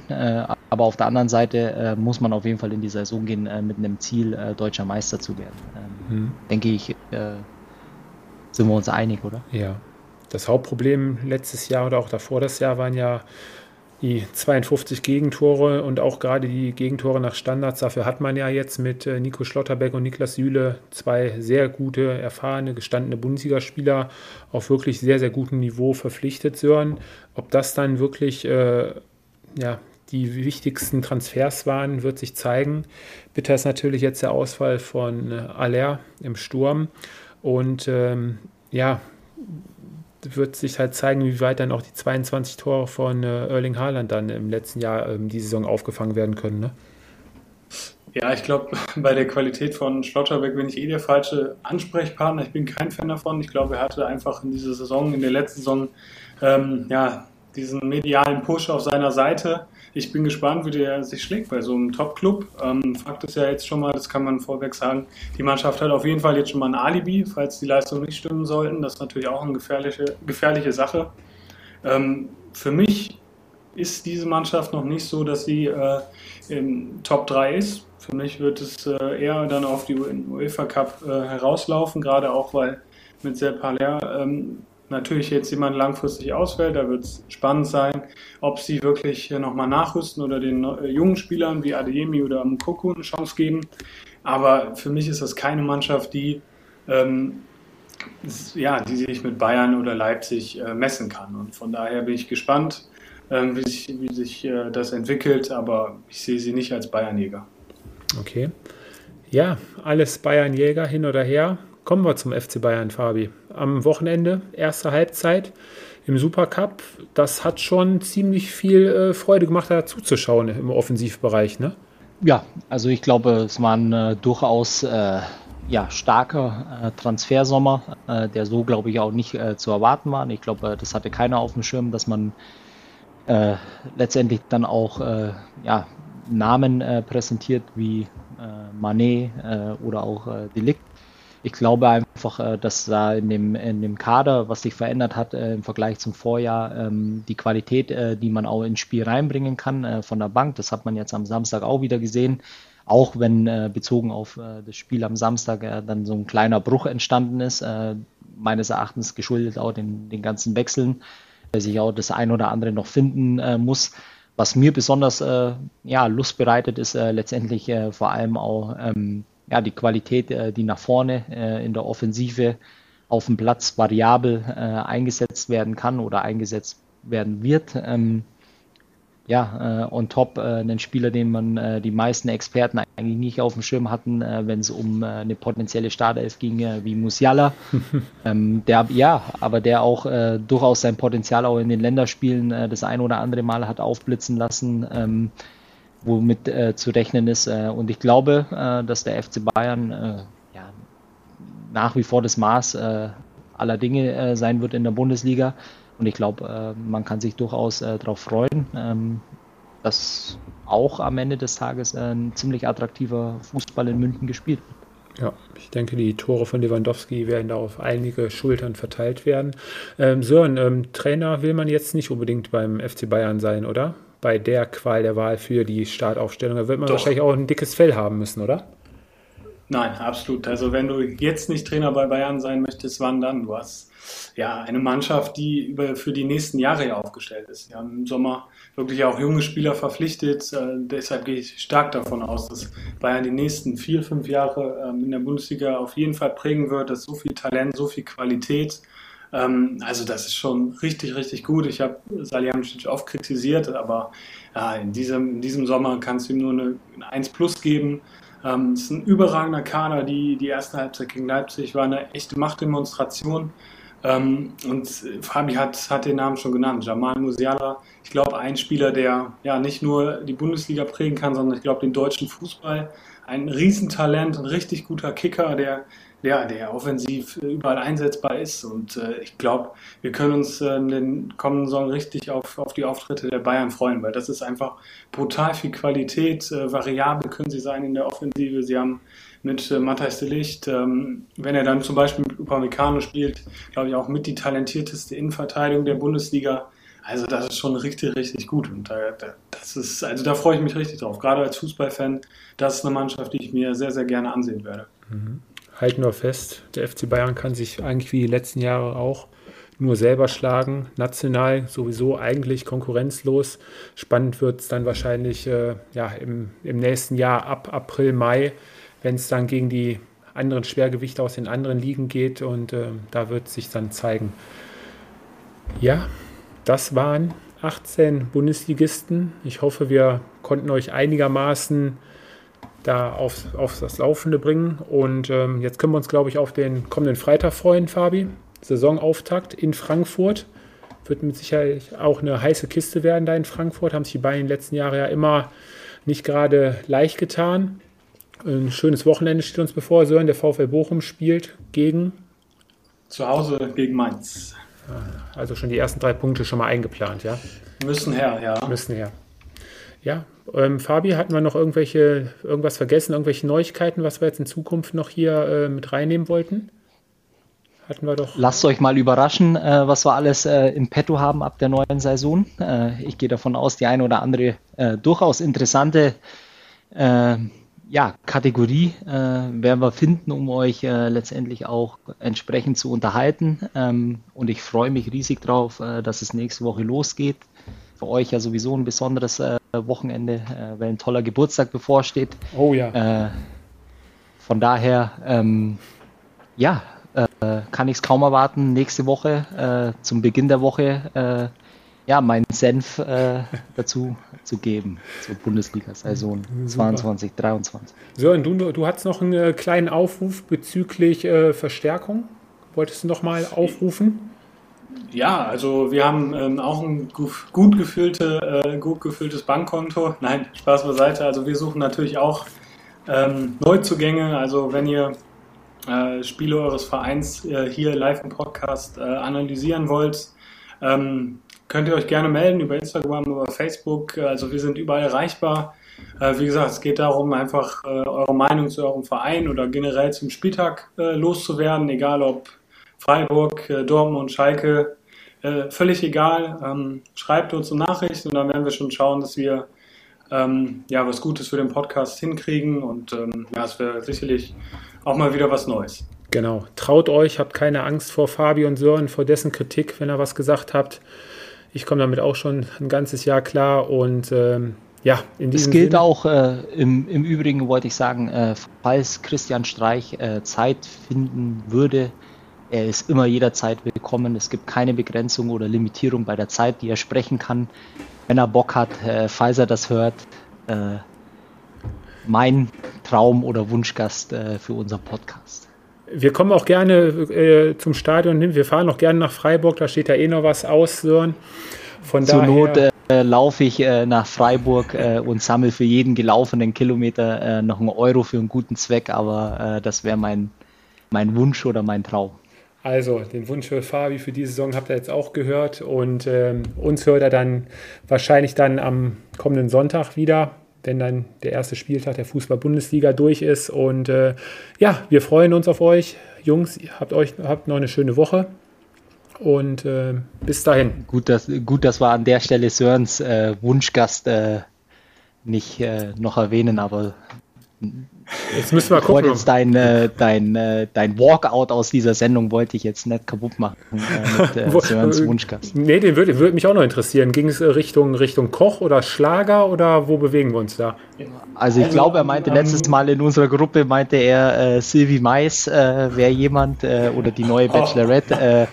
Äh, aber auf der anderen Seite muss man auf jeden Fall in die Saison gehen mit einem Ziel, deutscher Meister zu werden. Ähm, mhm. Denke ich, sind wir uns einig, oder? Ja. Das Hauptproblem letztes Jahr oder auch davor das Jahr waren ja die 52 Gegentore und auch gerade die Gegentore nach Standards. Dafür hat man ja jetzt mit äh, Nico Schlotterbeck und Niklas Süle zwei sehr gute, erfahrene, gestandene Bundesligaspieler auf wirklich sehr, sehr gutem Niveau verpflichtet, Sören. Ob das dann wirklich äh, ja, die wichtigsten Transfers waren, wird sich zeigen. Bitter ist natürlich jetzt der Ausfall von äh, Aller im Sturm. Und ähm, ja, wird sich halt zeigen, wie weit dann auch die 22 Tore von äh, Erling Haaland dann im letzten Jahr ähm, die Saison aufgefangen werden können. Ne? Ja, ich glaube, [laughs] bei der Qualität von Schlotterbeck bin ich eh der falsche Ansprechpartner. Ich bin kein Fan davon. Ich glaube, er hatte einfach in dieser Saison, in der letzten Saison, ähm, ja, diesen medialen Push auf seiner Seite ich bin gespannt, wie der sich schlägt bei so einem Top-Club. Ähm, Fakt ist ja jetzt schon mal, das kann man vorweg sagen, die Mannschaft hat auf jeden Fall jetzt schon mal ein Alibi, falls die Leistungen nicht stimmen sollten. Das ist natürlich auch eine gefährliche, gefährliche Sache. Ähm, für mich ist diese Mannschaft noch nicht so, dass sie äh, im Top 3 ist. Für mich wird es äh, eher dann auf die UEFA Cup äh, herauslaufen, gerade auch weil mit Sepp Haller ähm, natürlich jetzt jemand langfristig ausfällt, da wird es spannend sein, ob sie wirklich nochmal nachrüsten oder den äh, jungen Spielern wie Adeyemi oder Mukoko eine Chance geben. Aber für mich ist das keine Mannschaft, die, ähm, ja, die sich mit Bayern oder Leipzig äh, messen kann. Und von daher bin ich gespannt, ähm, wie sich, wie sich äh, das entwickelt, aber ich sehe sie nicht als Bayernjäger. Okay. Ja, alles Bayernjäger hin oder her. Kommen wir zum FC Bayern, Fabi. Am Wochenende, erste Halbzeit im Supercup, das hat schon ziemlich viel äh, Freude gemacht, da zuzuschauen im Offensivbereich, ne? Ja, also ich glaube, es war ein äh, durchaus äh, ja, starker äh, Transfersommer, äh, der so, glaube ich, auch nicht äh, zu erwarten war. Ich glaube, das hatte keiner auf dem Schirm, dass man letztendlich dann auch ja, Namen präsentiert wie Manet oder auch Delikt ich glaube einfach, äh, dass da in dem, in dem Kader, was sich verändert hat äh, im Vergleich zum Vorjahr, ähm, die Qualität, äh, die man auch ins Spiel reinbringen kann von der Bank, das hat man jetzt am Samstag auch wieder gesehen. Auch wenn bezogen auf das Spiel am Samstag dann so ein kleiner Bruch entstanden ist, meines Erachtens geschuldet auch den, den ganzen Wechseln, der sich auch das ein oder andere noch finden muss. Was mir besonders ja, Lust bereitet, ist letztendlich vor allem auch ähm, ja, die Qualität, äh, die nach vorne äh, in der Offensive auf dem Platz variabel äh, eingesetzt werden kann oder eingesetzt werden wird. Ähm, ja, äh, on top äh, einen Spieler, den man äh, die meisten Experten eigentlich nicht auf dem Schirm hatten, wenn es um eine potenzielle Startelf ging, wie Musiala. [laughs] ähm, der, ja, aber der auch durchaus sein Potenzial auch in den Länderspielen das ein oder andere Mal hat aufblitzen lassen. Ähm, womit äh, zu rechnen ist. Äh, und ich glaube, äh, dass der FC Bayern äh, ja, nach wie vor das Maß äh, aller Dinge äh, sein wird in der Bundesliga. Und ich glaube, man kann sich durchaus darauf freuen, ähm, dass auch am Ende des Tages ein ziemlich attraktiver Fußball in München gespielt wird. Ja, ich denke, die Tore von Lewandowski werden da auf einige Schultern verteilt werden. Ähm, Sören, ähm, Trainer will man jetzt nicht unbedingt beim FC Bayern sein, oder? Bei der Qual der Wahl für die Startaufstellung. Da wird man Doch. wahrscheinlich auch ein dickes Fell haben müssen, oder? Nein, absolut. Also wenn du jetzt nicht Trainer bei Bayern sein möchtest, wann dann? Du hast ja eine Mannschaft, die über, für die nächsten Jahre aufgestellt ist. Wir haben im Sommer wirklich auch junge Spieler verpflichtet. Äh, deshalb gehe ich stark davon aus, dass Bayern die nächsten vier, fünf Jahre ähm, in der Bundesliga auf jeden Fall prägen wird. dass so viel Talent, so viel Qualität. Ähm, also das ist schon richtig, richtig gut. Ich habe Salihamidzic oft kritisiert, aber ja, in, diesem, in diesem Sommer kannst du ihm nur eine, eine 1 Plus geben. Ähm, es ist ein überragender Kader. Die, die erste Halbzeit gegen Leipzig war eine echte Machtdemonstration. Ähm, und Fabi hat, hat den Namen schon genannt, Jamal Musiala. Ich glaube, ein Spieler, der ja nicht nur die Bundesliga prägen kann, sondern ich glaube, den deutschen Fußball. Ein Riesentalent, ein richtig guter Kicker, der ja, der offensiv überall einsetzbar ist. Und äh, ich glaube, wir können uns äh, in den kommenden Saison richtig auf, auf die Auftritte der Bayern freuen, weil das ist einfach brutal viel Qualität. Äh, variabel können sie sein in der Offensive. Sie haben mit äh, Matthijs de Licht, ähm, wenn er dann zum Beispiel mit Upamecano spielt, glaube ich auch mit die talentierteste Innenverteidigung der Bundesliga. Also das ist schon richtig, richtig gut. Und da, das ist, also da freue ich mich richtig drauf. Gerade als Fußballfan, das ist eine Mannschaft, die ich mir sehr, sehr gerne ansehen werde. Mhm halten wir fest, der FC Bayern kann sich eigentlich wie die letzten Jahre auch nur selber schlagen. National sowieso eigentlich konkurrenzlos. Spannend wird es dann wahrscheinlich äh, ja, im, im nächsten Jahr ab April, Mai, wenn es dann gegen die anderen Schwergewichte aus den anderen Ligen geht und äh, da wird sich dann zeigen. Ja, das waren 18 Bundesligisten. Ich hoffe, wir konnten euch einigermaßen da auf, auf das Laufende bringen. Und ähm, jetzt können wir uns, glaube ich, auf den kommenden Freitag freuen, Fabi. Saisonauftakt in Frankfurt. Wird mit Sicherheit auch eine heiße Kiste werden da in Frankfurt. Haben sich die beiden in den letzten Jahren ja immer nicht gerade leicht getan. Ein schönes Wochenende steht uns bevor. Sören, der VfL Bochum spielt gegen. Zu Hause gegen Mainz. Also schon die ersten drei Punkte schon mal eingeplant, ja? Müssen her, ja. Müssen her. Ja, ähm, Fabi, hatten wir noch irgendwelche, irgendwas vergessen, irgendwelche Neuigkeiten, was wir jetzt in Zukunft noch hier äh, mit reinnehmen wollten? Hatten wir doch. Lasst euch mal überraschen, äh, was wir alles äh, im Petto haben ab der neuen Saison. Äh, ich gehe davon aus, die eine oder andere äh, durchaus interessante äh, ja, Kategorie werden wir finden, um euch letztendlich auch entsprechend zu unterhalten. Ähm, und ich freue mich riesig drauf, dass es nächste Woche losgeht für euch ja sowieso ein besonderes äh, Wochenende, äh, weil ein toller Geburtstag bevorsteht. Oh ja. Äh, von daher, ähm, ja, äh, kann ich es kaum erwarten, nächste Woche, äh, zum Beginn der Woche, äh, ja, meinen Senf [laughs] dazu zu geben zur Bundesliga-Saison 22, 23. So, und du, du hast noch einen kleinen Aufruf bezüglich Verstärkung. Wolltest du noch mal aufrufen? Ja, also wir haben ähm, auch ein gut, gefüllte, äh, gut gefülltes Bankkonto. Nein, Spaß beiseite. Also wir suchen natürlich auch ähm, Neuzugänge. Also wenn ihr äh, Spiele eures Vereins äh, hier live im Podcast äh, analysieren wollt, ähm, könnt ihr euch gerne melden über Instagram, über Facebook. Also wir sind überall erreichbar. Äh, wie gesagt, es geht darum, einfach äh, eure Meinung zu eurem Verein oder generell zum Spieltag loszuwerden, egal ob Freiburg, äh, Dortmund, Schalke, äh, völlig egal. Ähm, schreibt uns eine Nachricht und dann werden wir schon schauen, dass wir ähm, ja, was Gutes für den Podcast hinkriegen und ähm, ja, es wäre sicherlich auch mal wieder was Neues. Genau. Traut euch, habt keine Angst vor Fabi und Sören, vor dessen Kritik, wenn ihr was gesagt habt. Ich komme damit auch schon ein ganzes Jahr klar und ähm, ja, in diesem Es gilt Sinne. auch äh, im, im Übrigen, wollte ich sagen, äh, falls Christian Streich äh, Zeit finden würde, er ist immer jederzeit willkommen. Es gibt keine Begrenzung oder Limitierung bei der Zeit, die er sprechen kann. Wenn er Bock hat, äh, falls er das hört, äh, mein Traum oder Wunschgast äh, für unseren Podcast. Wir kommen auch gerne äh, zum Stadion hin. Wir fahren auch gerne nach Freiburg. Da steht ja eh noch was aus, Sören. Von Zur. Not äh, laufe ich äh, nach Freiburg und sammle für jeden gelaufenen Kilometer noch einen Euro für einen guten Zweck, aber das wäre mein, mein Wunsch oder mein Traum. Also, den Wunsch für Fabi für diese Saison habt ihr jetzt auch gehört und ähm, uns hört er dann wahrscheinlich dann am kommenden Sonntag wieder, wenn dann der erste Spieltag der Fußball-Bundesliga durch ist. Und äh, ja, wir freuen uns auf euch. Jungs, habt euch habt noch eine schöne Woche. Und äh, bis dahin. Gut, dass, gut, dass wir an der Stelle Sörens äh, Wunschgast äh, nicht äh, noch erwähnen, aber Jetzt müssen wir gucken. Jetzt dein, äh, dein, äh, dein Walkout aus dieser Sendung wollte ich jetzt nicht kaputt machen äh, mit äh, Sörens Wunschgast. Nee, den würde würd mich auch noch interessieren. Ging es Richtung, Richtung Koch oder Schlager oder wo bewegen wir uns da? Also ich glaube, er meinte ähm, letztes Mal in unserer Gruppe, meinte er, äh, Sylvie Mais äh, wäre jemand äh, oder die neue Bachelorette. Äh,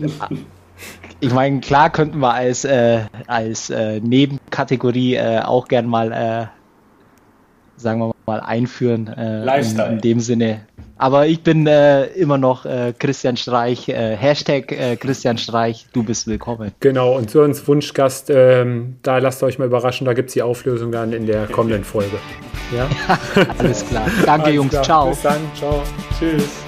[laughs] ich meine, klar könnten wir als, äh, als äh, Nebenkategorie äh, auch gern mal, äh, sagen wir mal, einführen. Äh, Lifestyle. In, in, dem Sinne. Aber ich bin äh, immer noch äh, Christian Streich, äh, Hashtag äh, Christian Streich, du bist willkommen. Genau, und so uns Wunschgast, ähm, da lasst euch mal überraschen, da gibt es die Auflösung dann in der kommenden Folge. Ja? [laughs] Alles klar. Danke, Alles Jungs. Klar. Ciao. Bis dann. Ciao. Tschüss.